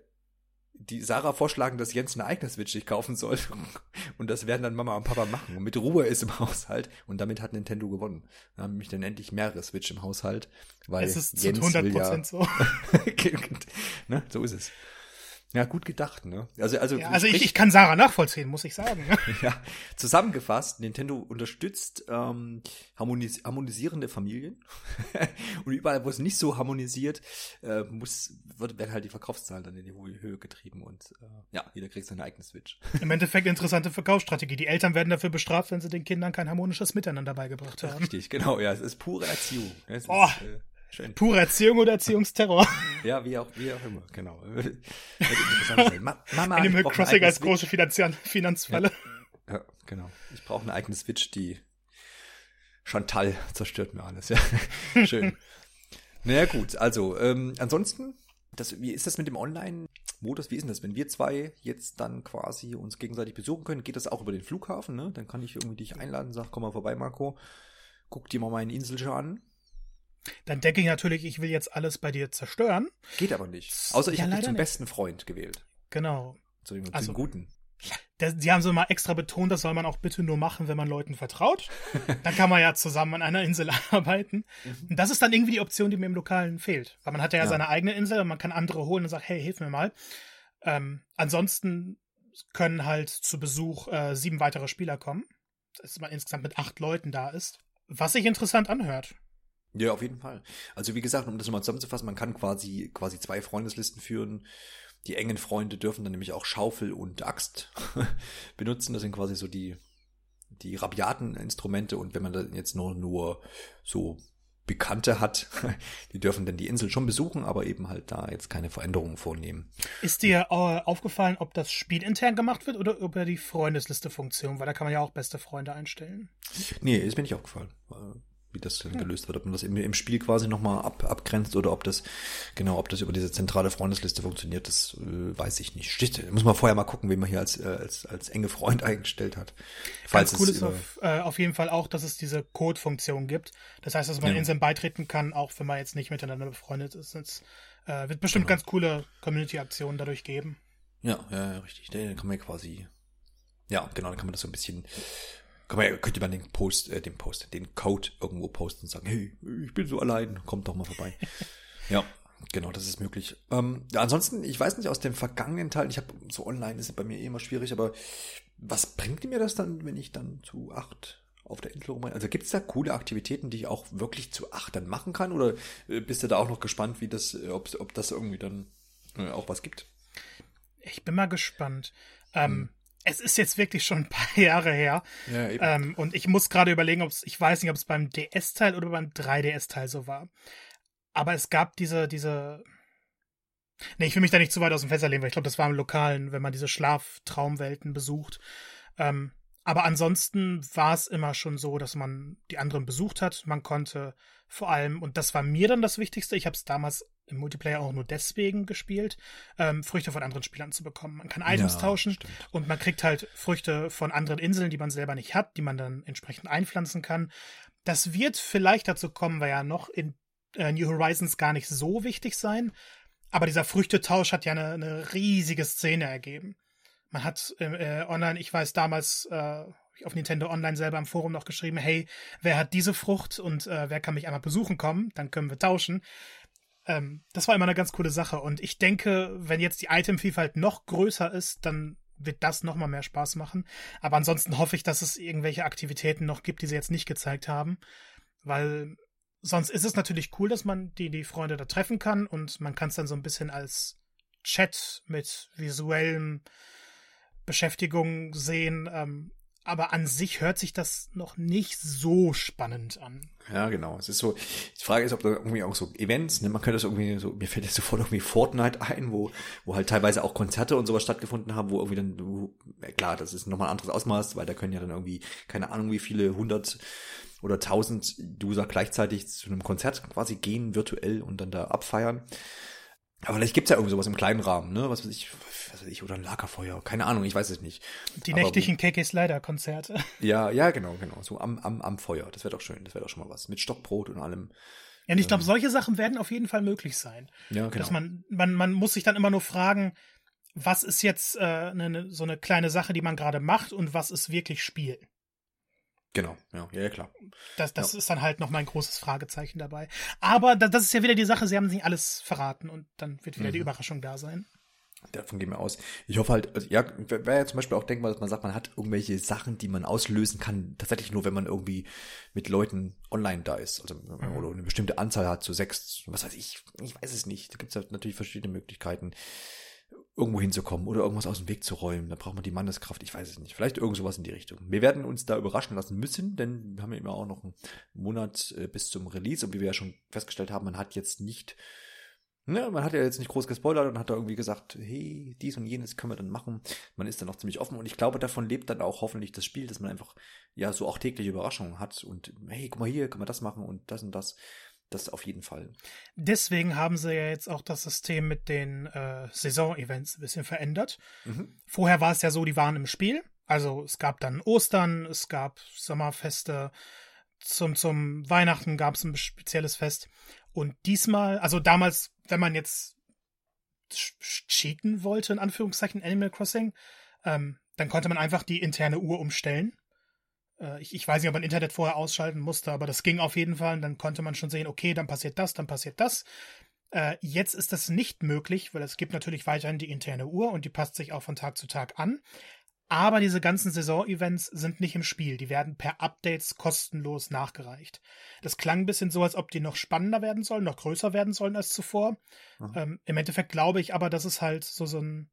die Sarah vorschlagen, dass Jens eine eigene Switch sich kaufen soll. [LAUGHS] Und das werden dann Mama und Papa machen. Und mit Ruhe ist im [LAUGHS] Haushalt. Und damit hat Nintendo gewonnen. Dann haben nämlich dann endlich mehrere Switch im Haushalt. Weil es ist Jens zu 100% ja, so. [LAUGHS] ne? So ist es. Ja, gut gedacht, ne? Also, also, ja, also ich, ich kann Sarah nachvollziehen, muss ich sagen. Ne? [LAUGHS] ja, zusammengefasst, Nintendo unterstützt ähm, harmonis harmonisierende Familien [LAUGHS] und überall, wo es nicht so harmonisiert, äh, muss wird, werden halt die Verkaufszahlen dann in die Höhe getrieben und äh, ja, jeder kriegt seine eigene Switch. [LAUGHS] Im Endeffekt interessante Verkaufsstrategie. Die Eltern werden dafür bestraft, wenn sie den Kindern kein harmonisches Miteinander beigebracht haben. Richtig, genau, ja, es ist pure Erziehung. Es oh. Ist, äh, Schön. Pure Erziehung oder Erziehungsterror. ja, wie auch, wie auch immer, genau. [LAUGHS] Ma Mama, Animal Crossing als große Finanzial Finanzfalle. Ja, ja, genau. Ich brauche eine eigene Switch, die Chantal zerstört mir alles, ja. [LAUGHS] Schön. naja, gut, also, ähm, ansonsten, das, wie ist das mit dem Online-Modus? Wie ist denn das, wenn wir zwei jetzt dann quasi uns gegenseitig besuchen können? Geht das auch über den Flughafen, ne? Dann kann ich irgendwie dich einladen, sag, komm mal vorbei, Marco. Guck dir mal meine Insel schon an. Dann denke ich natürlich, ich will jetzt alles bei dir zerstören. Geht aber nicht. Außer ich ja, habe dich zum nicht. besten Freund gewählt. Genau. Zu dem, also, Guten. Sie haben so mal extra betont, das soll man auch bitte nur machen, wenn man Leuten vertraut. [LAUGHS] dann kann man ja zusammen an einer Insel [LAUGHS] arbeiten. Mhm. Und das ist dann irgendwie die Option, die mir im Lokalen fehlt. Weil man hat ja, ja. seine eigene Insel und man kann andere holen und sagt, hey, hilf mir mal. Ähm, ansonsten können halt zu Besuch äh, sieben weitere Spieler kommen. Dass man insgesamt mit acht Leuten da ist. Was sich interessant anhört. Ja, auf jeden Fall. Also wie gesagt, um das nochmal zusammenzufassen, man kann quasi, quasi zwei Freundeslisten führen. Die engen Freunde dürfen dann nämlich auch Schaufel und Axt [LAUGHS] benutzen. Das sind quasi so die, die rabiaten Instrumente. Und wenn man dann jetzt nur, nur so Bekannte hat, [LAUGHS] die dürfen dann die Insel schon besuchen, aber eben halt da jetzt keine Veränderungen vornehmen. Ist dir äh, aufgefallen, ob das Spiel intern gemacht wird oder über die Freundesliste-Funktion? Weil da kann man ja auch beste Freunde einstellen. Nee, ist mir nicht aufgefallen wie das denn gelöst wird, ob man das im, im Spiel quasi nochmal ab, abgrenzt oder ob das, genau, ob das über diese zentrale Freundesliste funktioniert, das äh, weiß ich nicht. Sticht, muss man vorher mal gucken, wen man hier als, äh, als, als enge Freund [LAUGHS] eingestellt hat. Falls Ganz cool ist auf, äh, auf jeden Fall auch, dass es diese Code-Funktion gibt. Das heißt, dass man ja. Inseln beitreten kann, auch wenn man jetzt nicht miteinander befreundet ist. Jetzt, Äh, wird bestimmt genau. ganz coole Community-Aktionen dadurch geben. Ja, ja, richtig. Dann kann man ja quasi, ja, genau, dann kann man das so ein bisschen, kann man, könnte man den Post, äh, den Post, den Code irgendwo posten und sagen, hey, ich bin so allein, kommt doch mal vorbei. [LAUGHS] ja, genau, das ist möglich. Ähm, ja, ansonsten, ich weiß nicht, aus dem vergangenen Teil, ich habe so online ist es bei mir eh immer schwierig, aber was bringt mir das dann, wenn ich dann zu acht auf der Insel rum? Also gibt es da coole Aktivitäten, die ich auch wirklich zu acht dann machen kann? Oder äh, bist du da auch noch gespannt, wie das, äh, ob, ob das irgendwie dann äh, auch was gibt? Ich bin mal gespannt. Ähm, hm. Es ist jetzt wirklich schon ein paar [LAUGHS] Jahre her. Ja. Ähm, und ich muss gerade überlegen, ob es, ich weiß nicht, ob es beim DS-Teil oder beim 3DS-Teil so war. Aber es gab diese, diese. Nee, ich will mich da nicht zu weit aus dem Fenster lehnen, weil ich glaube, das war im Lokalen, wenn man diese Schlaftraumwelten besucht. Ähm, aber ansonsten war es immer schon so, dass man die anderen besucht hat. Man konnte vor allem, und das war mir dann das Wichtigste, ich habe es damals im Multiplayer auch nur deswegen gespielt, ähm, Früchte von anderen Spielern zu bekommen. Man kann Items ja, tauschen stimmt. und man kriegt halt Früchte von anderen Inseln, die man selber nicht hat, die man dann entsprechend einpflanzen kann. Das wird vielleicht dazu kommen, weil ja noch in äh, New Horizons gar nicht so wichtig sein. Aber dieser Früchtetausch hat ja eine, eine riesige Szene ergeben. Man hat äh, online, ich weiß damals, äh, auf Nintendo Online selber im Forum noch geschrieben, hey, wer hat diese Frucht und äh, wer kann mich einmal besuchen kommen, dann können wir tauschen. Ähm, das war immer eine ganz coole Sache. Und ich denke, wenn jetzt die Itemvielfalt noch größer ist, dann wird das noch mal mehr Spaß machen. Aber ansonsten hoffe ich, dass es irgendwelche Aktivitäten noch gibt, die sie jetzt nicht gezeigt haben. Weil sonst ist es natürlich cool, dass man die, die Freunde da treffen kann und man kann es dann so ein bisschen als Chat mit visuellem Beschäftigung sehen. Ähm, aber an sich hört sich das noch nicht so spannend an. Ja, genau. Es ist so, die Frage ist, ob da irgendwie auch so Events, ne, man könnte das irgendwie so, mir fällt jetzt sofort irgendwie Fortnite ein, wo, wo halt teilweise auch Konzerte und sowas stattgefunden haben, wo irgendwie dann, wo, klar, das ist nochmal ein anderes Ausmaß, weil da können ja dann irgendwie, keine Ahnung, wie viele hundert oder tausend User gleichzeitig zu einem Konzert quasi gehen, virtuell und dann da abfeiern. Aber vielleicht gibt's ja irgendwie sowas im kleinen Rahmen, ne? Was weiß ich, was weiß ich, oder ein Lagerfeuer, keine Ahnung, ich weiß es nicht. Die Aber, nächtlichen KK Slider Konzerte. [LAUGHS] Ja, ja, genau, genau. So am, am, am Feuer. Das wäre doch schön, das wäre doch schon mal was. Mit Stockbrot und allem. Ja, und ich glaube, ähm, solche Sachen werden auf jeden Fall möglich sein. Ja, genau. Dass man, man, man muss sich dann immer nur fragen, was ist jetzt äh, ne, so eine kleine Sache, die man gerade macht und was ist wirklich Spiel. Genau, ja, ja, klar. Das, das ja. ist dann halt noch mal ein großes Fragezeichen dabei. Aber das, das ist ja wieder die Sache, sie haben nicht alles verraten und dann wird wieder mhm. die Überraschung da sein. Davon gehen wir aus. Ich hoffe halt, also, ja, wäre ja zum Beispiel auch denkbar, dass man sagt, man hat irgendwelche Sachen, die man auslösen kann, tatsächlich nur, wenn man irgendwie mit Leuten online da ist. Also, mhm. oder eine bestimmte Anzahl hat, so sechs, was weiß ich, ich weiß es nicht. Da gibt es halt natürlich verschiedene Möglichkeiten irgendwo hinzukommen oder irgendwas aus dem Weg zu räumen. Da braucht man die Manneskraft, ich weiß es nicht. Vielleicht irgend sowas in die Richtung. Wir werden uns da überraschen lassen müssen, denn wir haben ja immer auch noch einen Monat äh, bis zum Release und wie wir ja schon festgestellt haben, man hat jetzt nicht, ne, man hat ja jetzt nicht groß gespoilert und hat da irgendwie gesagt, hey, dies und jenes können wir dann machen. Man ist dann noch ziemlich offen und ich glaube, davon lebt dann auch hoffentlich das Spiel, dass man einfach ja so auch tägliche Überraschungen hat und hey, guck mal hier, kann man das machen und das und das. Das auf jeden Fall. Deswegen haben sie ja jetzt auch das System mit den äh, Saison-Events ein bisschen verändert. Mhm. Vorher war es ja so, die waren im Spiel. Also es gab dann Ostern, es gab Sommerfeste, zum, zum Weihnachten gab es ein spezielles Fest. Und diesmal, also damals, wenn man jetzt cheaten wollte, in Anführungszeichen, Animal Crossing, ähm, dann konnte man einfach die interne Uhr umstellen ich, ich weiß nicht, ob man Internet vorher ausschalten musste, aber das ging auf jeden Fall. Und dann konnte man schon sehen, okay, dann passiert das, dann passiert das. Äh, jetzt ist das nicht möglich, weil es gibt natürlich weiterhin die interne Uhr und die passt sich auch von Tag zu Tag an. Aber diese ganzen Saison-Events sind nicht im Spiel. Die werden per Updates kostenlos nachgereicht. Das klang ein bisschen so, als ob die noch spannender werden sollen, noch größer werden sollen als zuvor. Ähm, Im Endeffekt glaube ich aber, dass es halt so, so ein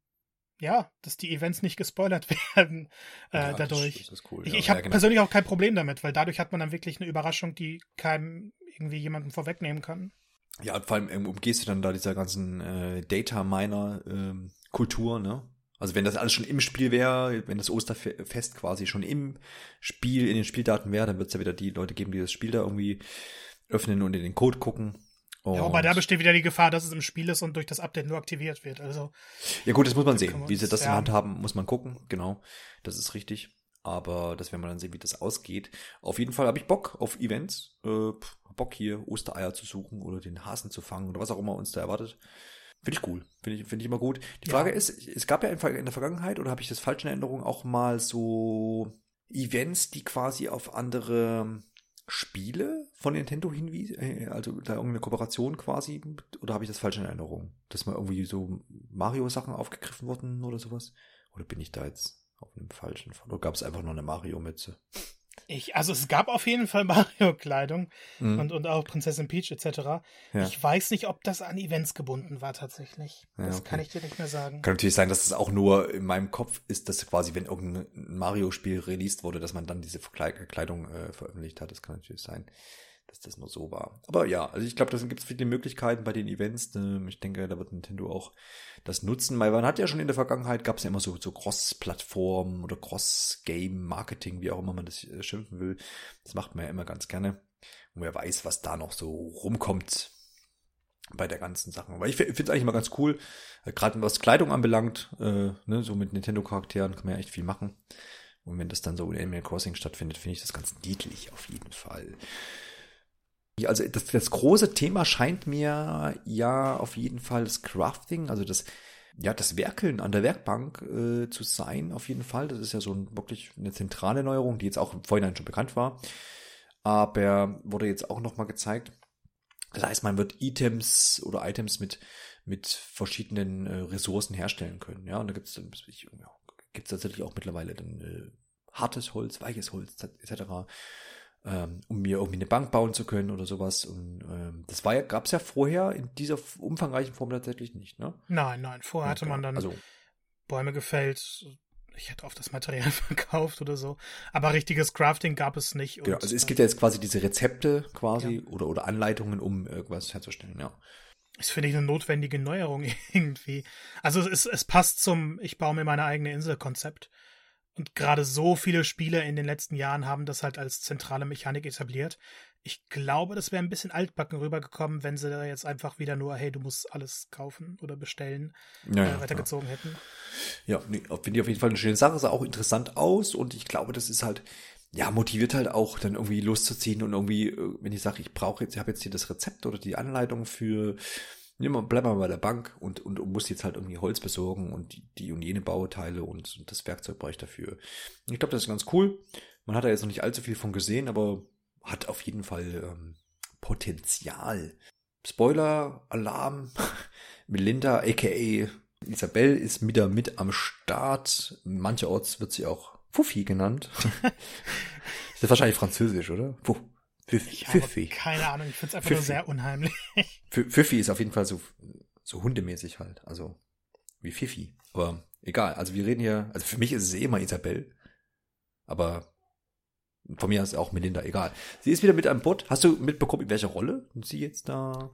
ja, dass die Events nicht gespoilert [LAUGHS] werden äh, ja, dadurch. Das, das cool, ich, ich habe ja, genau. persönlich auch kein Problem damit, weil dadurch hat man dann wirklich eine Überraschung, die keinem irgendwie jemanden vorwegnehmen kann. Ja, vor allem ähm, umgehst du dann da dieser ganzen äh, Data-Miner-Kultur, ähm, ne? Also wenn das alles schon im Spiel wäre, wenn das Osterfest quasi schon im Spiel, in den Spieldaten wäre, dann wird es ja wieder die Leute geben, die das Spiel da irgendwie öffnen und in den Code gucken. Und ja, aber da besteht wieder die Gefahr, dass es im Spiel ist und durch das Update nur aktiviert wird. Also ja gut, das muss man sehen. Wie sie das ja. in Hand haben, muss man gucken. Genau, das ist richtig. Aber das werden wir dann sehen, wie das ausgeht. Auf jeden Fall habe ich Bock auf Events. Äh, Bock hier Ostereier zu suchen oder den Hasen zu fangen oder was auch immer uns da erwartet. Finde ich cool. Finde ich, finde ich immer gut. Die Frage ja. ist, es gab ja in der Vergangenheit, oder habe ich das falsch in Erinnerung, auch mal so Events, die quasi auf andere Spiele von Nintendo hinwiesen, äh, also da irgendeine Kooperation quasi, oder habe ich das falsch in Erinnerung? Dass mal irgendwie so Mario-Sachen aufgegriffen wurden oder sowas? Oder bin ich da jetzt auf einem falschen Fall. Oder gab es einfach nur eine Mario-Mütze? Ich, also es gab auf jeden Fall [LAUGHS] Mario-Kleidung mhm. und, und auch Prinzessin Peach etc. Ja. Ich weiß nicht, ob das an Events gebunden war tatsächlich. Ja, das okay. kann ich dir nicht mehr sagen. Kann natürlich sein, dass es auch nur in meinem Kopf ist, dass quasi, wenn irgendein Mario-Spiel released wurde, dass man dann diese Kleidung äh, veröffentlicht hat. Das kann natürlich sein dass das nur so war. Aber ja, also ich glaube, da gibt es viele Möglichkeiten bei den Events. Ähm, ich denke, da wird Nintendo auch das nutzen, weil man hat ja schon in der Vergangenheit, gab es ja immer so, so Cross-Plattform oder Cross-Game-Marketing, wie auch immer man das äh, schimpfen will. Das macht man ja immer ganz gerne. Und wer weiß, was da noch so rumkommt bei der ganzen Sache. Aber ich finde es eigentlich immer ganz cool, äh, gerade was Kleidung anbelangt, äh, ne, so mit Nintendo-Charakteren kann man ja echt viel machen. Und wenn das dann so in Animal Crossing stattfindet, finde ich das ganz niedlich auf jeden Fall. Also das, das große Thema scheint mir ja auf jeden Fall das Crafting, also das ja, das Werkeln an der Werkbank äh, zu sein, auf jeden Fall. Das ist ja so ein, wirklich eine zentrale Neuerung, die jetzt auch im Vorhinein schon bekannt war. Aber wurde jetzt auch nochmal gezeigt. Das heißt, man wird Items oder Items mit, mit verschiedenen äh, Ressourcen herstellen können. Ja, und da gibt es gibt's tatsächlich auch mittlerweile dann äh, hartes Holz, weiches Holz etc ähm, um mir irgendwie eine Bank bauen zu können oder sowas. Und ähm, das war ja, gab es ja vorher in dieser umfangreichen Form tatsächlich nicht, ne? Nein, nein. Vorher hatte man dann also, Bäume gefällt, ich hätte auf das Material [LAUGHS] verkauft oder so. Aber richtiges Crafting gab es nicht. Genau, also es gibt ja jetzt quasi diese Rezepte quasi ja. oder, oder Anleitungen, um irgendwas herzustellen, ja. Das finde ich eine notwendige Neuerung [LAUGHS] irgendwie. Also es, es passt zum Ich baue mir meine eigene Insel-Konzept. Und gerade so viele Spiele in den letzten Jahren haben das halt als zentrale Mechanik etabliert. Ich glaube, das wäre ein bisschen altbacken rübergekommen, wenn sie da jetzt einfach wieder nur, hey, du musst alles kaufen oder bestellen, ja, äh, weitergezogen ja. hätten. Ja, nee, finde ich auf jeden Fall eine schöne Sache, sah auch interessant aus und ich glaube, das ist halt, ja, motiviert halt auch, dann irgendwie loszuziehen und irgendwie, äh, wenn ich sage, ich brauche jetzt, ich habe jetzt hier das Rezept oder die Anleitung für nimm bleib mal bei der Bank und, und, und musst jetzt halt irgendwie Holz besorgen und die, und jene Bauteile und, und das Werkzeug brauche ich dafür. Ich glaube, das ist ganz cool. Man hat da jetzt noch nicht allzu viel von gesehen, aber hat auf jeden Fall ähm, Potenzial. Spoiler, Alarm, [LAUGHS] Melinda, aka Isabel, ist wieder mit am Start. Mancherorts wird sie auch Fuffi genannt. [LAUGHS] ist wahrscheinlich französisch, oder? Puh. Pfiffi. Keine Ahnung, ich finde es einfach Pfiffi. nur sehr unheimlich. [LAUGHS] Pfiffi ist auf jeden Fall so, so hundemäßig halt. Also wie Pfiffi. Aber egal. Also wir reden hier, also für mich ist es eh immer Isabel. Aber von mir ist auch Melinda egal. Sie ist wieder mit einem Bot. Hast du mitbekommen, in welcher Rolle sie jetzt da?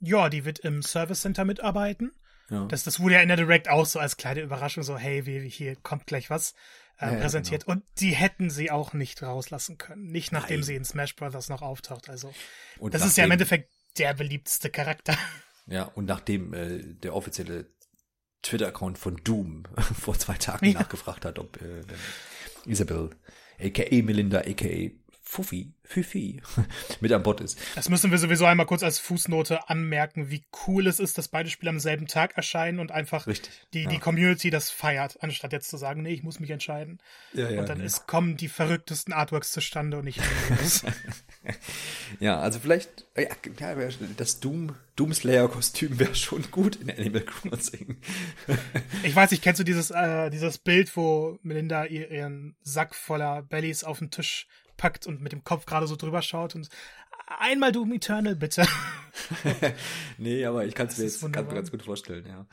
Ja, die wird im Service Center mitarbeiten. Ja. Das, das wurde ja in der Direct auch so als kleine Überraschung so, hey, wie, hier kommt gleich was äh, ja, präsentiert. Genau. Und die hätten sie auch nicht rauslassen können. Nicht nachdem Nein. sie in Smash Brothers noch auftaucht. Also, und das ist ja im Endeffekt der beliebteste Charakter. Ja, und nachdem äh, der offizielle Twitter-Account von Doom [LAUGHS] vor zwei Tagen ja. nachgefragt hat, ob äh, Isabel, aka Melinda, aka Fuffi, Fifi [LAUGHS] mit an Bord ist. Das müssen wir sowieso einmal kurz als Fußnote anmerken, wie cool es ist, dass beide Spiele am selben Tag erscheinen und einfach Richtig, die, ja. die Community das feiert, anstatt jetzt zu sagen, nee, ich muss mich entscheiden. Ja, ja, und dann. Ist, kommen die verrücktesten Artworks zustande und nicht [LAUGHS] Ja, also vielleicht, ja, das Doom, Doom Slayer-Kostüm wäre schon gut in Animal Crossing. [LAUGHS] ich weiß nicht, kennst du dieses, äh, dieses Bild, wo Melinda ihren Sack voller Bellies auf den Tisch packt und mit dem Kopf gerade so drüber schaut und einmal Doom Eternal, bitte. [LAUGHS] nee, aber ich kann es mir jetzt ganz, ganz, gut vorstellen, ja.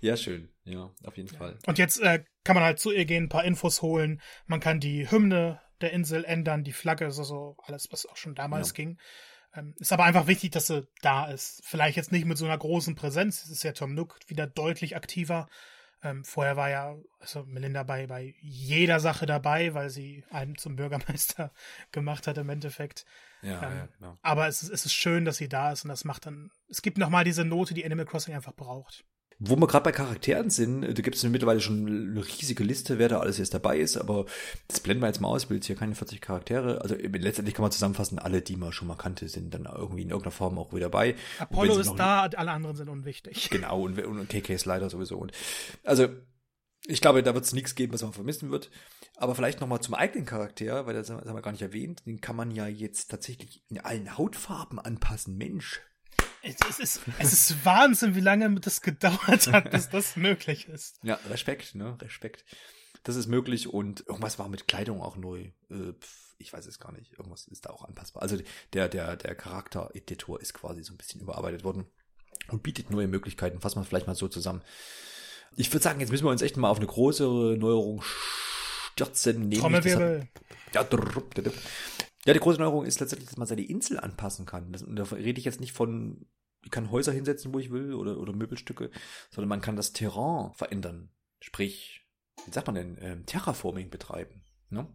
Ja, schön. Ja, auf jeden ja. Fall. Und jetzt äh, kann man halt zu ihr gehen, ein paar Infos holen. Man kann die Hymne der Insel ändern, die Flagge, also so alles, was auch schon damals ja. ging. Ähm, ist aber einfach wichtig, dass sie da ist. Vielleicht jetzt nicht mit so einer großen Präsenz. Es ist ja Tom Nook wieder deutlich aktiver. Ähm, vorher war ja also Melinda bei, bei jeder Sache dabei, weil sie einen zum Bürgermeister [LAUGHS] gemacht hat im Endeffekt. Ja, ähm, ja genau. Aber es ist, es ist schön, dass sie da ist und das macht dann, es gibt nochmal diese Note, die Animal Crossing einfach braucht. Wo wir gerade bei Charakteren sind, da gibt es mittlerweile schon eine riesige Liste, wer da alles jetzt dabei ist, aber das blenden wir jetzt mal aus, will jetzt hier keine 40 Charaktere. Also letztendlich kann man zusammenfassen, alle, die man schon mal kannte, sind dann irgendwie in irgendeiner Form auch wieder dabei. Apollo ist da, alle anderen sind unwichtig. [LAUGHS] Genau, und, und KK ist leider sowieso. Und also ich glaube, da wird es nichts geben, was man vermissen wird. Aber vielleicht nochmal zum eigenen Charakter, weil das haben wir gar nicht erwähnt. Den kann man ja jetzt tatsächlich in allen Hautfarben anpassen. Mensch. Es ist, es ist Wahnsinn, wie lange das gedauert hat, bis das [LAUGHS] möglich ist. Ja, Respekt, ne? Respekt. Das ist möglich und irgendwas war mit Kleidung auch neu. Äh, ich weiß es gar nicht. Irgendwas ist da auch anpassbar. Also der, der, der Charaktereditor ist quasi so ein bisschen überarbeitet worden und bietet neue Möglichkeiten. Fassen wir vielleicht mal so zusammen. Ich würde sagen, jetzt müssen wir uns echt mal auf eine größere Neuerung stürzen. Trommelwirbel. Ja, ja, die große Neuerung ist letztendlich, dass man seine Insel anpassen kann. Das, da rede ich jetzt nicht von, ich kann Häuser hinsetzen, wo ich will, oder, oder Möbelstücke, sondern man kann das Terrain verändern. Sprich, wie sagt man denn, ähm, Terraforming betreiben. Ne?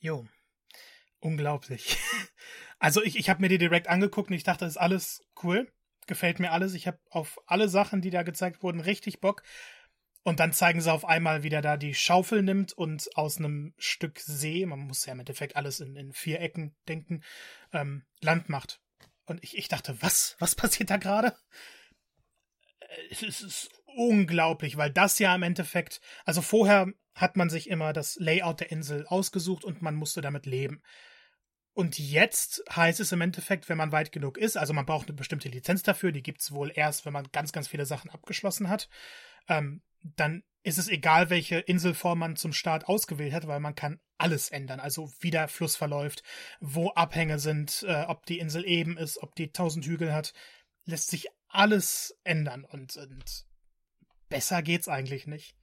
Jo. Unglaublich. [LAUGHS] also ich, ich habe mir die direkt angeguckt und ich dachte, das ist alles cool gefällt mir alles. Ich habe auf alle Sachen, die da gezeigt wurden, richtig Bock. Und dann zeigen sie auf einmal, wie der da die Schaufel nimmt und aus einem Stück See, man muss ja im Endeffekt alles in, in vier Ecken denken, ähm, Land macht. Und ich, ich dachte, was? Was passiert da gerade? Es ist unglaublich, weil das ja im Endeffekt, also vorher hat man sich immer das Layout der Insel ausgesucht und man musste damit leben. Und jetzt heißt es im Endeffekt, wenn man weit genug ist, also man braucht eine bestimmte Lizenz dafür, die gibt's wohl erst, wenn man ganz, ganz viele Sachen abgeschlossen hat, ähm, dann ist es egal, welche Inselform man zum Start ausgewählt hat, weil man kann alles ändern. Also wie der Fluss verläuft, wo Abhänge sind, äh, ob die Insel eben ist, ob die tausend Hügel hat, lässt sich alles ändern und, und besser geht's eigentlich nicht.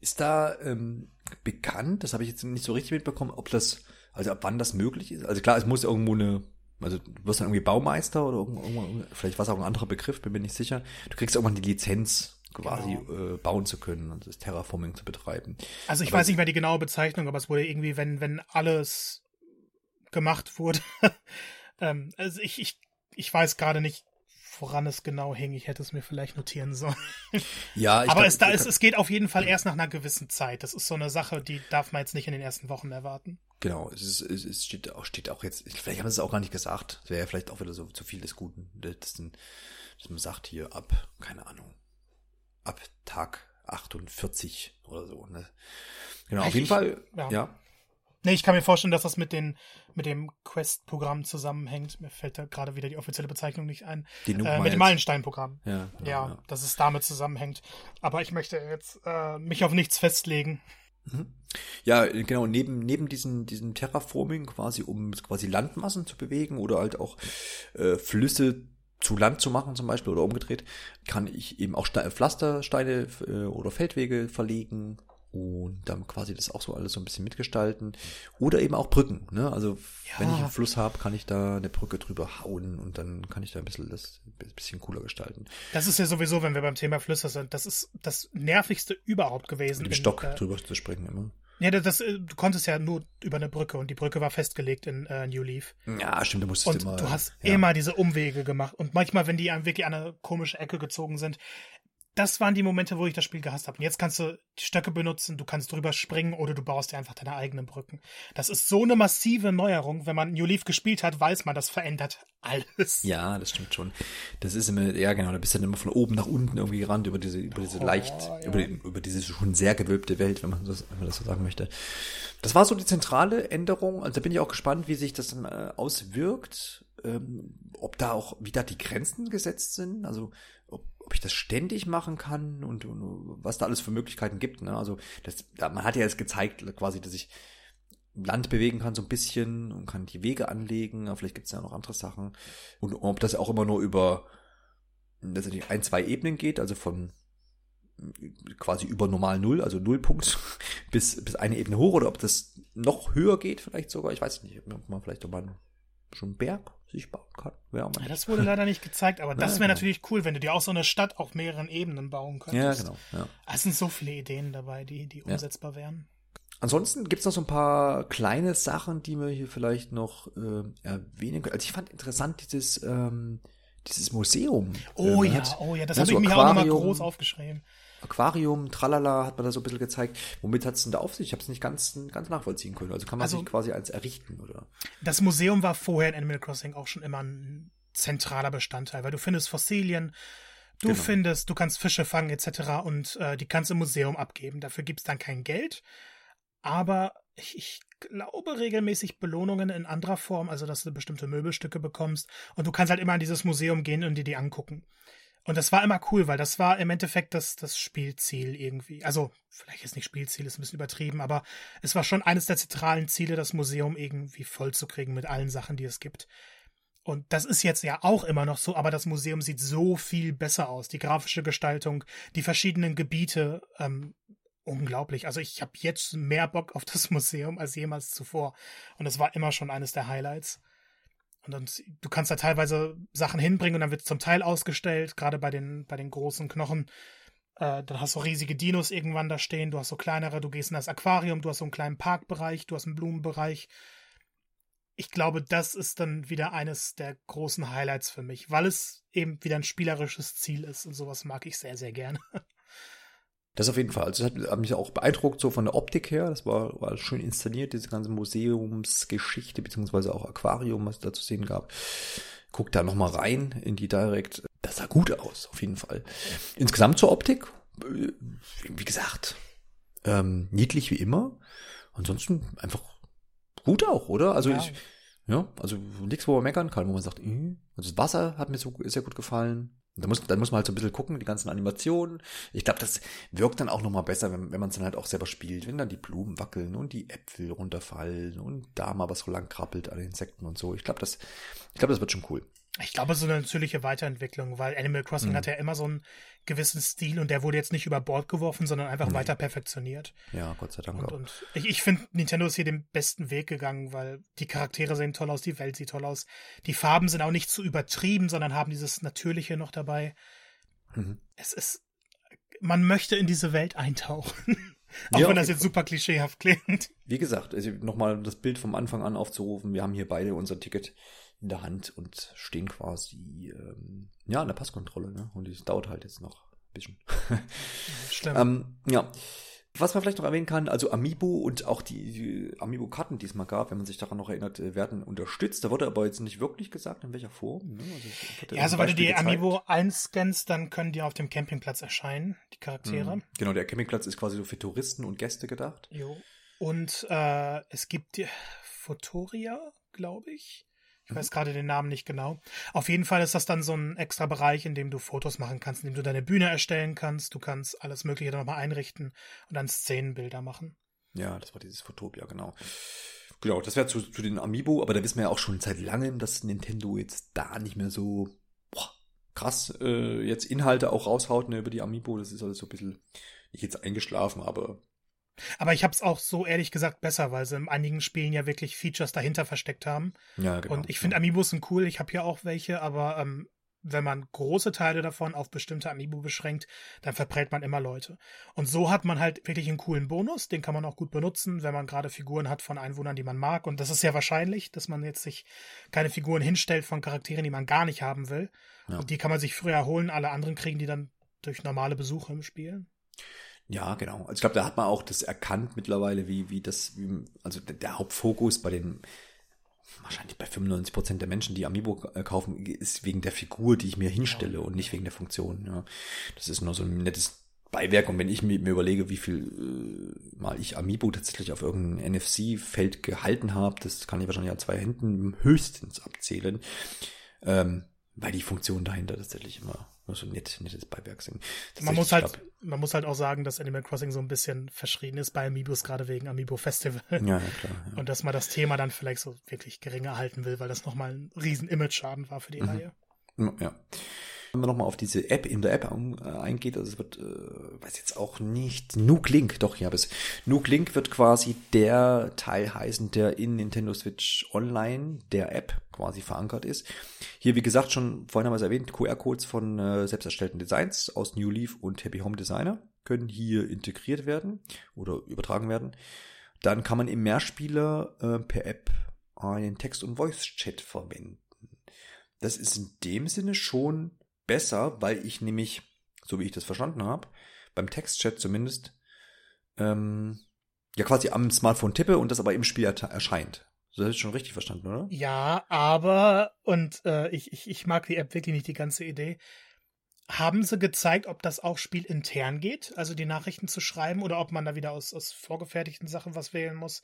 Ist da ähm, bekannt, das habe ich jetzt nicht so richtig mitbekommen, ob das also ab wann das möglich ist? Also klar, es muss irgendwo eine, also du wirst dann irgendwie Baumeister oder irgendwo, vielleicht war es auch ein anderer Begriff, bin mir nicht sicher. Du kriegst irgendwann die Lizenz quasi genau. äh, bauen zu können und das Terraforming zu betreiben. Also ich aber weiß nicht mehr die genaue Bezeichnung, aber es wurde irgendwie, wenn, wenn alles gemacht wurde. [LAUGHS] ähm, also ich, ich, ich weiß gerade nicht, woran es genau hing. Ich hätte es mir vielleicht notieren sollen. [LAUGHS] Ja, ich aber glaub, es, da ist, es geht auf jeden Fall erst nach einer gewissen Zeit. Das ist so eine Sache, die darf man jetzt nicht in den ersten Wochen erwarten. Genau, es, ist, es, es steht, auch, steht auch jetzt, vielleicht haben sie es auch gar nicht gesagt. Es wäre ja vielleicht auch wieder so zu viel des Guten. Das, dass man sagt hier ab, keine Ahnung, ab Tag 48 oder so. Ne? Genau, ich, auf jeden Fall, ja. ja. Nee, ich kann mir vorstellen, dass das mit, den, mit dem Quest-Programm zusammenhängt. Mir fällt da gerade wieder die offizielle Bezeichnung nicht ein. Die äh, mit dem Meilenstein-Programm. Ja, ja, ja, ja, dass es damit zusammenhängt. Aber ich möchte jetzt äh, mich auf nichts festlegen. Mhm. Ja, genau, neben, neben diesen, diesem Terraforming quasi, um quasi Landmassen zu bewegen oder halt auch äh, Flüsse zu Land zu machen zum Beispiel oder umgedreht, kann ich eben auch Pflastersteine äh, oder Feldwege verlegen, und dann quasi das auch so alles so ein bisschen mitgestalten. Oder eben auch Brücken. Ne? Also ja. wenn ich einen Fluss habe, kann ich da eine Brücke drüber hauen und dann kann ich da ein bisschen das ein bisschen cooler gestalten. Das ist ja sowieso, wenn wir beim Thema Flüsse sind, das ist das nervigste überhaupt gewesen. Mit dem Stock äh, drüber zu springen immer. Ja, das, das, du konntest ja nur über eine Brücke und die Brücke war festgelegt in äh, New Leaf. Ja, stimmt, du musstest und immer. Du hast ja. immer diese Umwege gemacht und manchmal, wenn die wirklich an eine komische Ecke gezogen sind, das waren die Momente, wo ich das Spiel gehasst habe. Und jetzt kannst du die Stöcke benutzen, du kannst drüber springen oder du baust dir einfach deine eigenen Brücken. Das ist so eine massive Neuerung. Wenn man New Leaf gespielt hat, weiß man, das verändert alles. Ja, das stimmt schon. Das ist immer, ja genau, da bist du dann immer von oben nach unten irgendwie gerannt über diese, über diese oh, leicht, ja. über, über diese schon sehr gewölbte Welt, wenn man, das, wenn man das so sagen möchte. Das war so die zentrale Änderung. Also da bin ich auch gespannt, wie sich das dann äh, auswirkt. Ähm, ob da auch wieder die Grenzen gesetzt sind. Also ob ich das ständig machen kann und, und was da alles für Möglichkeiten gibt. Ne? Also das, man hat ja jetzt gezeigt, quasi, dass ich Land bewegen kann so ein bisschen und kann die Wege anlegen, vielleicht gibt es ja noch andere Sachen. Und ob das auch immer nur über letztendlich ein, zwei Ebenen geht, also von quasi über normal Null, also Nullpunkt, [LAUGHS] bis, bis eine Ebene hoch, oder ob das noch höher geht, vielleicht sogar. Ich weiß nicht, ob man vielleicht nochmal schon einen Berg sich bauen kann. Ja, das wurde leider nicht gezeigt, aber [LAUGHS] das wäre genau. natürlich cool, wenn du dir auch so eine Stadt auf mehreren Ebenen bauen könntest. Ja, genau. Ja. Es sind so viele Ideen dabei, die, die umsetzbar ja. wären. Ansonsten gibt es noch so ein paar kleine Sachen, die wir hier vielleicht noch äh, erwähnen können. Also ich fand interessant dieses ähm, dieses Museum. Oh äh, ja, oh ja, das habe ich mir auch nochmal groß aufgeschrieben. Aquarium, tralala, hat man da so ein bisschen gezeigt. Womit hat es denn da auf sich? Ich habe es nicht ganz, ganz nachvollziehen können. Also kann man also, sich quasi als errichten, oder? Das Museum war vorher in Animal Crossing auch schon immer ein zentraler Bestandteil, weil du findest Fossilien, du genau. findest, du kannst Fische fangen etc. und äh, die kannst im Museum abgeben. Dafür gibt es dann kein Geld. Aber ich, ich glaube regelmäßig Belohnungen in anderer Form, also dass du bestimmte Möbelstücke bekommst und du kannst halt immer in dieses Museum gehen und dir die angucken. Und das war immer cool, weil das war im Endeffekt das, das Spielziel irgendwie. Also, vielleicht ist nicht Spielziel, ist ein bisschen übertrieben, aber es war schon eines der zentralen Ziele, das Museum irgendwie vollzukriegen mit allen Sachen, die es gibt. Und das ist jetzt ja auch immer noch so, aber das Museum sieht so viel besser aus. Die grafische Gestaltung, die verschiedenen Gebiete, ähm, unglaublich. Also ich habe jetzt mehr Bock auf das [LAUGHS] Museum als jemals zuvor. Und das war immer schon eines der Highlights. Und dann, du kannst da teilweise Sachen hinbringen und dann wird es zum Teil ausgestellt, gerade bei den, bei den großen Knochen. Äh, dann hast du riesige Dinos irgendwann da stehen, du hast so kleinere, du gehst in das Aquarium, du hast so einen kleinen Parkbereich, du hast einen Blumenbereich. Ich glaube, das ist dann wieder eines der großen Highlights für mich, weil es eben wieder ein spielerisches Ziel ist und sowas mag ich sehr, sehr gerne. [LAUGHS] Das auf jeden Fall. Also das hat, hat mich auch beeindruckt, so von der Optik her. Das war, war schön inszeniert, diese ganze Museumsgeschichte, beziehungsweise auch Aquarium, was es da zu sehen gab. Guck da nochmal rein in die Direct. Das sah gut aus, auf jeden Fall. Insgesamt zur Optik, äh, wie gesagt, ähm, niedlich wie immer. Ansonsten einfach gut auch, oder? Also ja. ich, ja, also nichts, wo man meckern kann, wo man sagt, äh, also das Wasser hat mir so sehr gut gefallen. Da muss, dann muss man halt so ein bisschen gucken, die ganzen Animationen. Ich glaube, das wirkt dann auch nochmal besser, wenn, wenn man es dann halt auch selber spielt. Wenn dann die Blumen wackeln und die Äpfel runterfallen und da mal was so lang krabbelt an Insekten und so. Ich glaube, das, ich glaube, das wird schon cool. Ich glaube, so eine natürliche Weiterentwicklung, weil Animal Crossing mhm. hat ja immer so einen gewissen Stil und der wurde jetzt nicht über Bord geworfen, sondern einfach mhm. weiter perfektioniert. Ja, Gott sei Dank. Und, und ich, ich finde, Nintendo ist hier den besten Weg gegangen, weil die Charaktere sehen toll aus, die Welt sieht toll aus. Die Farben sind auch nicht zu übertrieben, sondern haben dieses Natürliche noch dabei. Mhm. Es ist, man möchte in diese Welt eintauchen. [LAUGHS] Auch ja, wenn das jetzt super klischeehaft klingt. Wie gesagt, also nochmal das Bild vom Anfang an aufzurufen. Wir haben hier beide unser Ticket in der Hand und stehen quasi ähm, ja an der Passkontrolle. Ne? Und das dauert halt jetzt noch ein bisschen. [LAUGHS] Stimmt. ähm, ja. Was man vielleicht noch erwähnen kann, also Amiibo und auch die, die Amiibo-Karten, die es mal gab, wenn man sich daran noch erinnert, äh, werden unterstützt. Da wurde aber jetzt nicht wirklich gesagt, in welcher Form. Ne? Also, ja, also wenn du die gezeigt. Amiibo einscannst, dann können die auf dem Campingplatz erscheinen, die Charaktere. Mhm. Genau, der Campingplatz ist quasi so für Touristen und Gäste gedacht. Jo. Und äh, es gibt die Fotoria, glaube ich. Ich weiß gerade den Namen nicht genau. Auf jeden Fall ist das dann so ein extra Bereich, in dem du Fotos machen kannst, in dem du deine Bühne erstellen kannst. Du kannst alles Mögliche dann nochmal einrichten und dann Szenenbilder machen. Ja, das war dieses Fotopia, genau. Genau, das wäre zu, zu den Amiibo, aber da wissen wir ja auch schon seit langem, dass Nintendo jetzt da nicht mehr so boah, krass äh, jetzt Inhalte auch raushaut ne, über die Amiibo. Das ist alles so ein bisschen nicht jetzt eingeschlafen, aber aber ich habe es auch so ehrlich gesagt besser, weil sie in einigen Spielen ja wirklich Features dahinter versteckt haben. Ja, genau. Und ich finde Amiibos sind cool. Ich habe hier auch welche, aber ähm, wenn man große Teile davon auf bestimmte Amiibo beschränkt, dann verprellt man immer Leute. Und so hat man halt wirklich einen coolen Bonus, den kann man auch gut benutzen, wenn man gerade Figuren hat von Einwohnern, die man mag. Und das ist sehr wahrscheinlich, dass man jetzt sich keine Figuren hinstellt von Charakteren, die man gar nicht haben will. Ja. Und die kann man sich früher holen, alle anderen kriegen die dann durch normale Besuche im Spiel. Ja, genau. Also ich glaube, da hat man auch das erkannt mittlerweile, wie, wie das, wie, also der, Hauptfokus bei den, wahrscheinlich bei 95 Prozent der Menschen, die Amiibo äh, kaufen, ist wegen der Figur, die ich mir hinstelle und nicht wegen der Funktion. Ja. Das ist nur so ein nettes Beiwerk und wenn ich mir, mir überlege, wie viel äh, mal ich Amiibo tatsächlich auf irgendeinem NFC-Feld gehalten habe, das kann ich wahrscheinlich an zwei Händen höchstens abzählen, ähm, weil die Funktionen dahinter tatsächlich immer so nett, nettes Beiwerk sind. Man muss halt, glaub, man muss halt auch sagen, dass Animal Crossing so ein bisschen verschrien ist bei Amiibos, gerade wegen Amiibo Festival. Ja, ja klar. Ja. Und dass man das Thema dann vielleicht so wirklich geringer halten will, weil das nochmal ein riesen Image-Schaden war für die mhm. Reihe. Ja. Wenn man nochmal auf diese App in der App äh, eingeht, also es wird, äh, weiß jetzt auch nicht, Nuke Link, doch, ja, bis Nuke Link wird quasi der Teil heißen, der in Nintendo Switch Online, der App quasi verankert ist. Hier, wie gesagt, schon vorhin haben wir es erwähnt, QR-Codes von äh, selbst erstellten Designs aus New Leaf und Happy Home Designer können hier integriert werden oder übertragen werden. Dann kann man im Mehrspieler äh, per App einen Text- und Voice-Chat verwenden. das ist in dem Sinne schon besser, weil ich nämlich, so wie ich das verstanden habe, beim Textchat zumindest, ähm, ja quasi am Smartphone tippe und das aber im Spiel erscheint. So hast du schon richtig verstanden, oder? Ja, aber, und äh, ich, ich, ich mag die App wirklich nicht, die ganze Idee. Haben sie gezeigt, ob das auch spielintern geht, also die Nachrichten zu schreiben, oder ob man da wieder aus, aus vorgefertigten Sachen was wählen muss?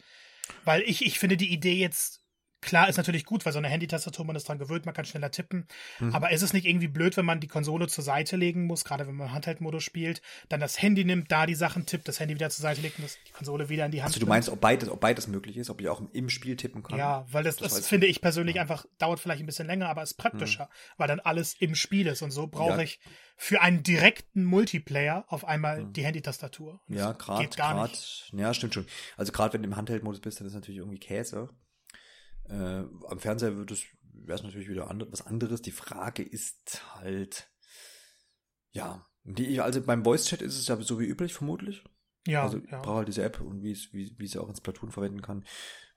Weil ich, ich finde die Idee jetzt Klar, ist natürlich gut, weil so eine Handy-Tastatur, man ist dran gewöhnt, man kann schneller tippen. Mhm. Aber ist es nicht irgendwie blöd, wenn man die Konsole zur Seite legen muss, gerade wenn man Handheld-Modus spielt, dann das Handy nimmt, da die Sachen tippt, das Handy wieder zur Seite legt und das, die Konsole wieder in die Hand Also du meinst, ob beides, ob beides möglich ist, ob ich auch im Spiel tippen kann? Ja, weil das, das, das finde ich persönlich ja. einfach, dauert vielleicht ein bisschen länger, aber ist praktischer, mhm. weil dann alles im Spiel ist und so brauche ja. ich für einen direkten Multiplayer auf einmal mhm. die Handy-Tastatur. Ja, gerade, gerade, ja, stimmt schon. Also gerade wenn du im Handheld-Modus bist, dann ist natürlich irgendwie Käse. Äh, am Fernseher wird es, wäre es natürlich wieder andre, was anderes. Die Frage ist halt, ja, die, also beim Voice-Chat ist es ja so wie üblich, vermutlich. Ja. Also ich ja. brauche halt diese App und wie es, wie, wie sie auch ins Platoon verwenden kann,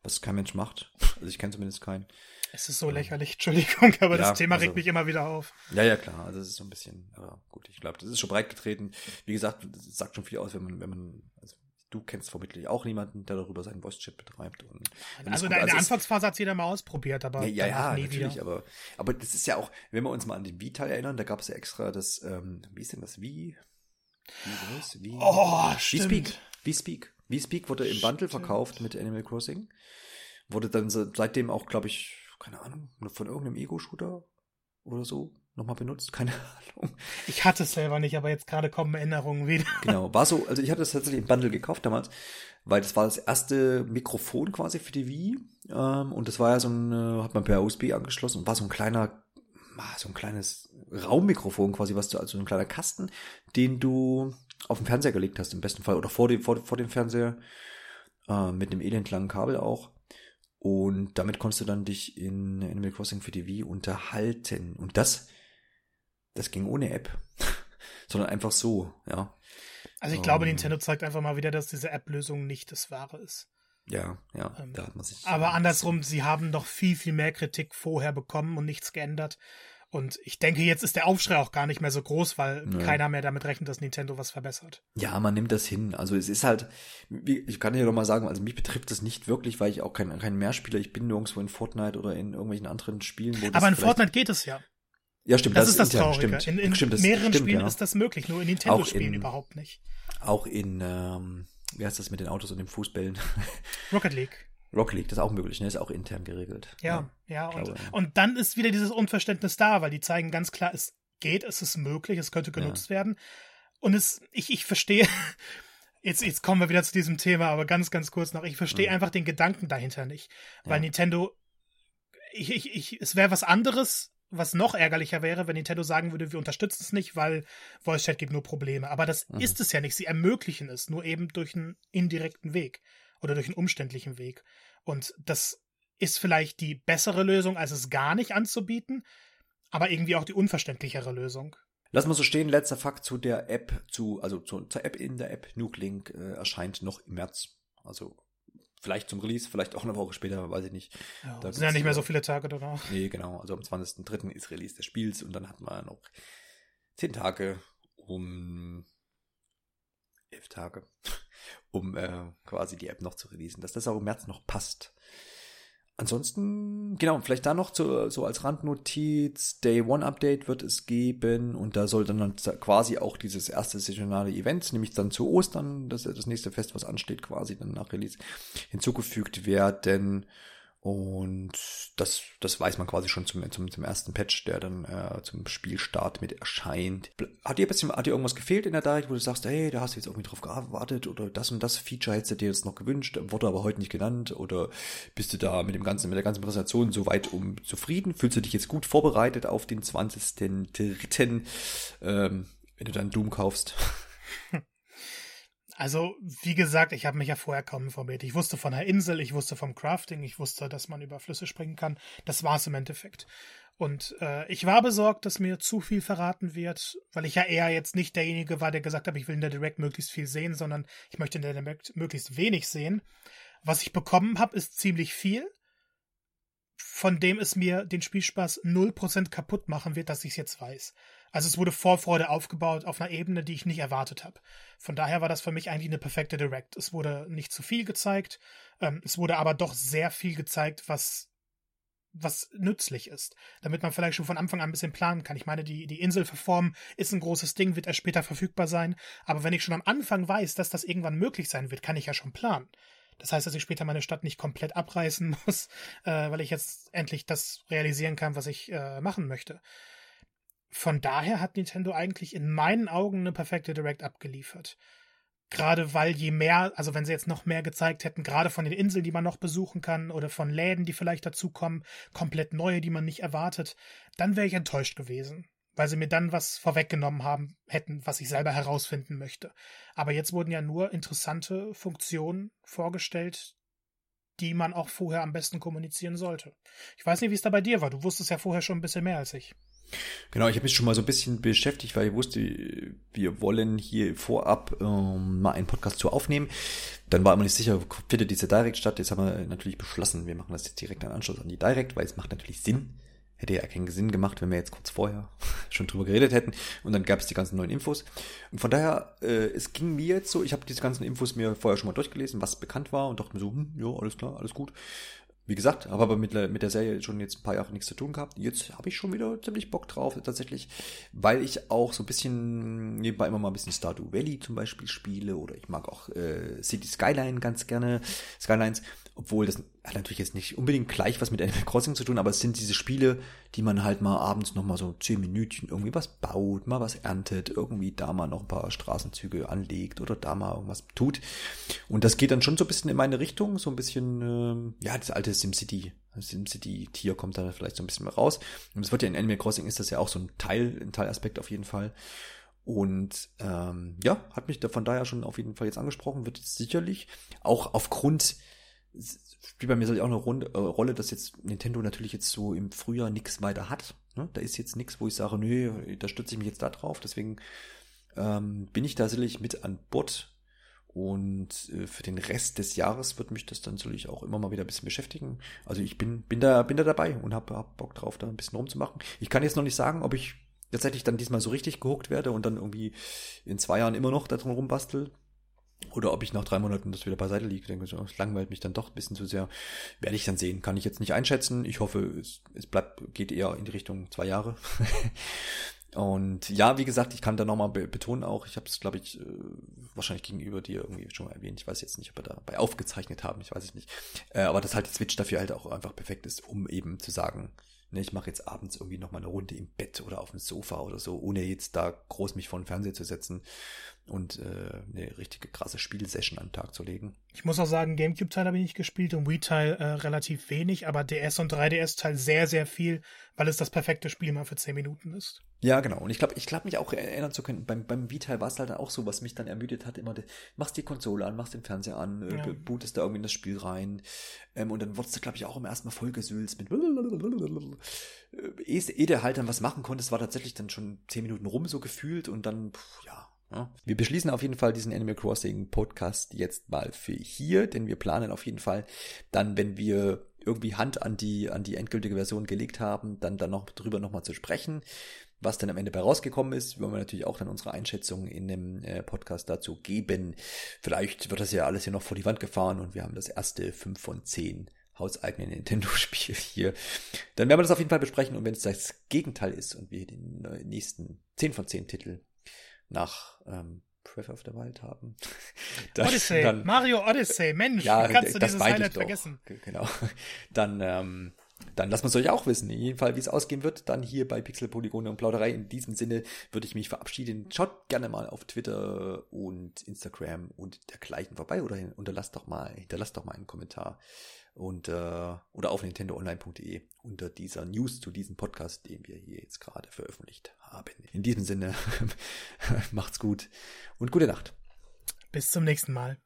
was kein Mensch macht. Also ich kenne zumindest keinen. Es ist so lächerlich, Entschuldigung, [LAUGHS] aber ja, das Thema also, regt mich immer wieder auf. Ja, ja, klar. Also es ist so ein bisschen, aber gut, ich glaube, das ist schon breit getreten. Wie gesagt, das sagt schon viel aus, wenn man, wenn man, also du kennst vermutlich auch niemanden, der darüber seinen Voice-Chat betreibt. Und also in der also Anfangsphase hat jeder mal ausprobiert, aber ja, ja, nie natürlich, wieder. aber aber das ist ja auch, wenn wir uns mal an den Wie-Teil erinnern, da gab es ja extra das, ähm, wie ist denn das Wie? Wie, was? wie Oh, wie Speak, wie Speak, wie Speak wurde im Bundle verkauft mit Animal Crossing, wurde dann seitdem auch, glaube ich, keine Ahnung, von irgendeinem Ego-Shooter oder so nochmal benutzt, keine Ahnung. Ich hatte es selber nicht, aber jetzt gerade kommen Erinnerungen wieder. Genau, war so, also ich hatte es tatsächlich im Bundle gekauft damals, weil das war das erste Mikrofon quasi für die Wii ähm, und das war ja so ein, äh, hat man per USB angeschlossen und war so ein kleiner, ah, so ein kleines Raummikrofon quasi, was du, also ein kleiner Kasten, den du auf den Fernseher gelegt hast im besten Fall oder vor dem, vor, vor dem Fernseher äh, mit einem elendlangen Kabel auch. Und damit konntest du dann dich in Animal Crossing für die Wii unterhalten. Und das das ging ohne App, [LAUGHS] sondern einfach so, ja. Also ich glaube, um, ähm. Nintendo zeigt einfach mal wieder, dass diese App-Lösung nicht das Wahre ist. Ja, ja, ähm, da hat man sich. Aber andersrum, sie haben doch viel, viel mehr Kritik vorher bekommen und nichts geändert. Und ich denke, jetzt ist der Aufschrei auch gar nicht mehr so groß, weil ja. keiner mehr damit rechnet, dass Nintendo was verbessert. Ja, man nimmt das hin. Also es ist halt, ich kann dir doch mal sagen, also mich betrifft das nicht wirklich, weil ich auch kein, kein Mehrspieler, ich bin nirgendwo in Fortnite oder in irgendwelchen anderen Spielen. Wo Aber in Fortnite geht es ja. Ja, stimmt. Das, das ist das intern, Traurige. Stimmt. In, in stimmt, mehreren stimmt, Spielen ja. ist das möglich, nur in Nintendo-Spielen überhaupt nicht. Auch in, ähm, wie heißt das mit den Autos und den Fußbällen? [LAUGHS] Rocket League. Rocket League, das ist auch möglich, ne? Ist auch intern geregelt. Ja, ja. ja und, und dann ist wieder dieses Unverständnis da, weil die zeigen ganz klar, es geht, es ist möglich, es könnte genutzt ja. werden. Und es, ich, ich verstehe, [LAUGHS] jetzt, jetzt kommen wir wieder zu diesem Thema, aber ganz, ganz kurz noch, ich verstehe ja. einfach den Gedanken dahinter nicht. Weil Nintendo, ich, ich, ich, es wäre was anderes, was noch ärgerlicher wäre, wenn Nintendo sagen würde, wir unterstützen es nicht, weil Voice Chat gibt nur Probleme. Aber das mhm. ist es ja nicht. Sie ermöglichen es nur eben durch einen indirekten Weg oder durch einen umständlichen Weg. Und das ist vielleicht die bessere Lösung, als es gar nicht anzubieten, aber irgendwie auch die unverständlichere Lösung. Lass mal so stehen, letzter Fakt zu der App, zu, also zu, zur App in der App. Nuke Link äh, erscheint noch im März. Also Vielleicht zum Release, vielleicht auch eine Woche später, weiß ich nicht. Ja, da sind ja nicht mehr so viele Tage danach. Nee, genau. Also am 20.03. ist Release des Spiels und dann hat man noch zehn Tage, um elf Tage, [LAUGHS] um äh, quasi die App noch zu releasen, dass das auch im März noch passt. Ansonsten, genau, vielleicht da noch zu, so als Randnotiz, Day One Update wird es geben und da soll dann quasi auch dieses erste saisonale Event, nämlich dann zu Ostern, das, das nächste Fest, was ansteht, quasi dann nach Release hinzugefügt werden. Und das, das weiß man quasi schon zum, zum, zum ersten Patch, der dann äh, zum Spielstart mit erscheint. Hat dir, bisschen, hat dir irgendwas gefehlt in der Direct, wo du sagst, hey, da hast du jetzt irgendwie drauf gewartet oder das und das Feature hättest du dir jetzt noch gewünscht, wurde aber heute nicht genannt oder bist du da mit dem ganzen, mit der ganzen Präsentation so weit um zufrieden? Fühlst du dich jetzt gut vorbereitet auf den 20.03., ähm, wenn du dann Doom kaufst? [LAUGHS] Also, wie gesagt, ich habe mich ja vorher kaum informiert. Ich wusste von der Insel, ich wusste vom Crafting, ich wusste, dass man über Flüsse springen kann. Das war's im Endeffekt. Und äh, ich war besorgt, dass mir zu viel verraten wird, weil ich ja eher jetzt nicht derjenige war, der gesagt hat, ich will in der Direct möglichst viel sehen, sondern ich möchte in der Direct möglichst wenig sehen. Was ich bekommen habe, ist ziemlich viel von dem es mir den Spielspaß 0% kaputt machen wird, dass ich es jetzt weiß. Also es wurde Vorfreude aufgebaut auf einer Ebene, die ich nicht erwartet habe. Von daher war das für mich eigentlich eine perfekte Direct. Es wurde nicht zu viel gezeigt, ähm, es wurde aber doch sehr viel gezeigt, was was nützlich ist, damit man vielleicht schon von Anfang an ein bisschen planen kann. Ich meine, die, die Insel verformen ist ein großes Ding, wird erst später verfügbar sein, aber wenn ich schon am Anfang weiß, dass das irgendwann möglich sein wird, kann ich ja schon planen. Das heißt, dass ich später meine Stadt nicht komplett abreißen [LAUGHS] muss, äh, weil ich jetzt endlich das realisieren kann, was ich äh, machen möchte. Von daher hat Nintendo eigentlich in meinen Augen eine perfekte Direct abgeliefert. Gerade weil je mehr, also wenn sie jetzt noch mehr gezeigt hätten, gerade von den Inseln, die man noch besuchen kann, oder von Läden, die vielleicht dazukommen, komplett neue, die man nicht erwartet, dann wäre ich enttäuscht gewesen, weil sie mir dann was vorweggenommen haben hätten, was ich selber herausfinden möchte. Aber jetzt wurden ja nur interessante Funktionen vorgestellt, die man auch vorher am besten kommunizieren sollte. Ich weiß nicht, wie es da bei dir war. Du wusstest ja vorher schon ein bisschen mehr als ich. Genau, ich habe mich schon mal so ein bisschen beschäftigt, weil ich wusste, wir wollen hier vorab ähm, mal einen Podcast zu aufnehmen. Dann war immer nicht sicher, findet diese Direct statt. Jetzt haben wir natürlich beschlossen, wir machen das jetzt direkt im Anschluss an die Direct, weil es macht natürlich Sinn. Hätte ja keinen Sinn gemacht, wenn wir jetzt kurz vorher [LAUGHS] schon drüber geredet hätten. Und dann gab es die ganzen neuen Infos. Und von daher, äh, es ging mir jetzt so, ich habe diese ganzen Infos mir vorher schon mal durchgelesen, was bekannt war und dachte mir so, hm, ja, alles klar, alles gut. Wie gesagt, habe aber mit, mit der Serie schon jetzt ein paar Jahre nichts zu tun gehabt. Jetzt habe ich schon wieder ziemlich Bock drauf, tatsächlich, weil ich auch so ein bisschen nebenbei immer mal ein bisschen Stardew Valley zum Beispiel spiele oder ich mag auch äh, City Skyline ganz gerne, Skylines, obwohl das hat natürlich jetzt nicht unbedingt gleich was mit Animal Crossing zu tun, aber es sind diese Spiele, die man halt mal abends noch mal so zehn Minütchen irgendwie was baut, mal was erntet, irgendwie da mal noch ein paar Straßenzüge anlegt oder da mal irgendwas tut. Und das geht dann schon so ein bisschen in meine Richtung, so ein bisschen, ähm, ja, das alte SimCity. SimCity-Tier kommt da vielleicht so ein bisschen mehr raus. Und es wird ja in Animal Crossing ist das ja auch so ein Teil, ein Teilaspekt auf jeden Fall. Und ähm, ja, hat mich da von daher schon auf jeden Fall jetzt angesprochen, wird jetzt sicherlich auch aufgrund spielt bei mir auch eine Runde, äh, Rolle, dass jetzt Nintendo natürlich jetzt so im Frühjahr nichts weiter hat. Ne? Da ist jetzt nichts, wo ich sage, nö, da stütze ich mich jetzt da drauf. Deswegen ähm, bin ich da sicherlich mit an Bord. Und äh, für den Rest des Jahres wird mich das dann sicherlich auch immer mal wieder ein bisschen beschäftigen. Also ich bin, bin da, bin da dabei und habe hab Bock drauf, da ein bisschen rumzumachen. Ich kann jetzt noch nicht sagen, ob ich tatsächlich dann diesmal so richtig gehuckt werde und dann irgendwie in zwei Jahren immer noch da drin rumbastel. Oder ob ich nach drei Monaten das wieder beiseite liege. Denke es langweilt mich dann doch ein bisschen zu sehr. Werde ich dann sehen. Kann ich jetzt nicht einschätzen. Ich hoffe, es, es bleibt, geht eher in die Richtung zwei Jahre. [LAUGHS] Und ja, wie gesagt, ich kann da nochmal be betonen auch, ich habe es, glaube ich, äh, wahrscheinlich gegenüber dir irgendwie schon mal erwähnt. Ich weiß jetzt nicht, ob wir dabei aufgezeichnet haben, ich weiß es nicht. Äh, aber dass halt die Switch dafür halt auch einfach perfekt ist, um eben zu sagen, ne, ich mache jetzt abends irgendwie nochmal eine Runde im Bett oder auf dem Sofa oder so, ohne jetzt da groß mich vor den Fernseher zu setzen und äh, eine richtige krasse Spielsession an den Tag zu legen. Ich muss auch sagen, GameCube-Teil habe ich nicht gespielt und Wii-Teil äh, relativ wenig, aber DS und 3DS-Teil sehr, sehr viel, weil es das perfekte Spiel mal für 10 Minuten ist. Ja, genau. Und ich glaube, ich glaube mich auch erinnern zu können, beim, beim Wii-Teil war es halt auch so, was mich dann ermüdet hat, immer, machst die Konsole an, machst den Fernseher an, äh, ja. bootest da irgendwie in das Spiel rein ähm, und dann wurdest du, glaube ich, auch im ersten Mal vollgesülzt mit äh, ehe, ehe der halt dann was machen konntest, war tatsächlich dann schon 10 Minuten rum so gefühlt und dann, pff, ja, wir beschließen auf jeden Fall diesen Animal Crossing Podcast jetzt mal für hier, denn wir planen auf jeden Fall dann, wenn wir irgendwie Hand an die, an die endgültige Version gelegt haben, dann, dann noch drüber nochmal zu sprechen. Was dann am Ende bei rausgekommen ist, wollen wir natürlich auch dann unsere Einschätzung in dem äh, Podcast dazu geben. Vielleicht wird das ja alles hier noch vor die Wand gefahren und wir haben das erste 5 von 10 hauseigene Nintendo-Spiel hier. Dann werden wir das auf jeden Fall besprechen und wenn es das Gegenteil ist und wir den äh, nächsten 10 von 10 Titel nach ähm, Breath of the Wild haben. [LAUGHS] Das, Odyssey, dann, Mario Odyssey, Mensch, ja, kannst du dieses Highlight vergessen? Genau. [LAUGHS] Dann, ähm, dann lasst uns euch auch wissen. In jedem Fall, wie es ausgehen wird, dann hier bei Pixel, Polygone und Plauderei. In diesem Sinne würde ich mich verabschieden. Schaut gerne mal auf Twitter und Instagram und dergleichen vorbei oder unterlasst doch mal, hinterlasst doch mal einen Kommentar und äh, oder auf nintendoonline.de unter dieser News zu diesem Podcast, den wir hier jetzt gerade veröffentlicht haben. In diesem Sinne, [LAUGHS] macht's gut und gute Nacht. Bis zum nächsten Mal.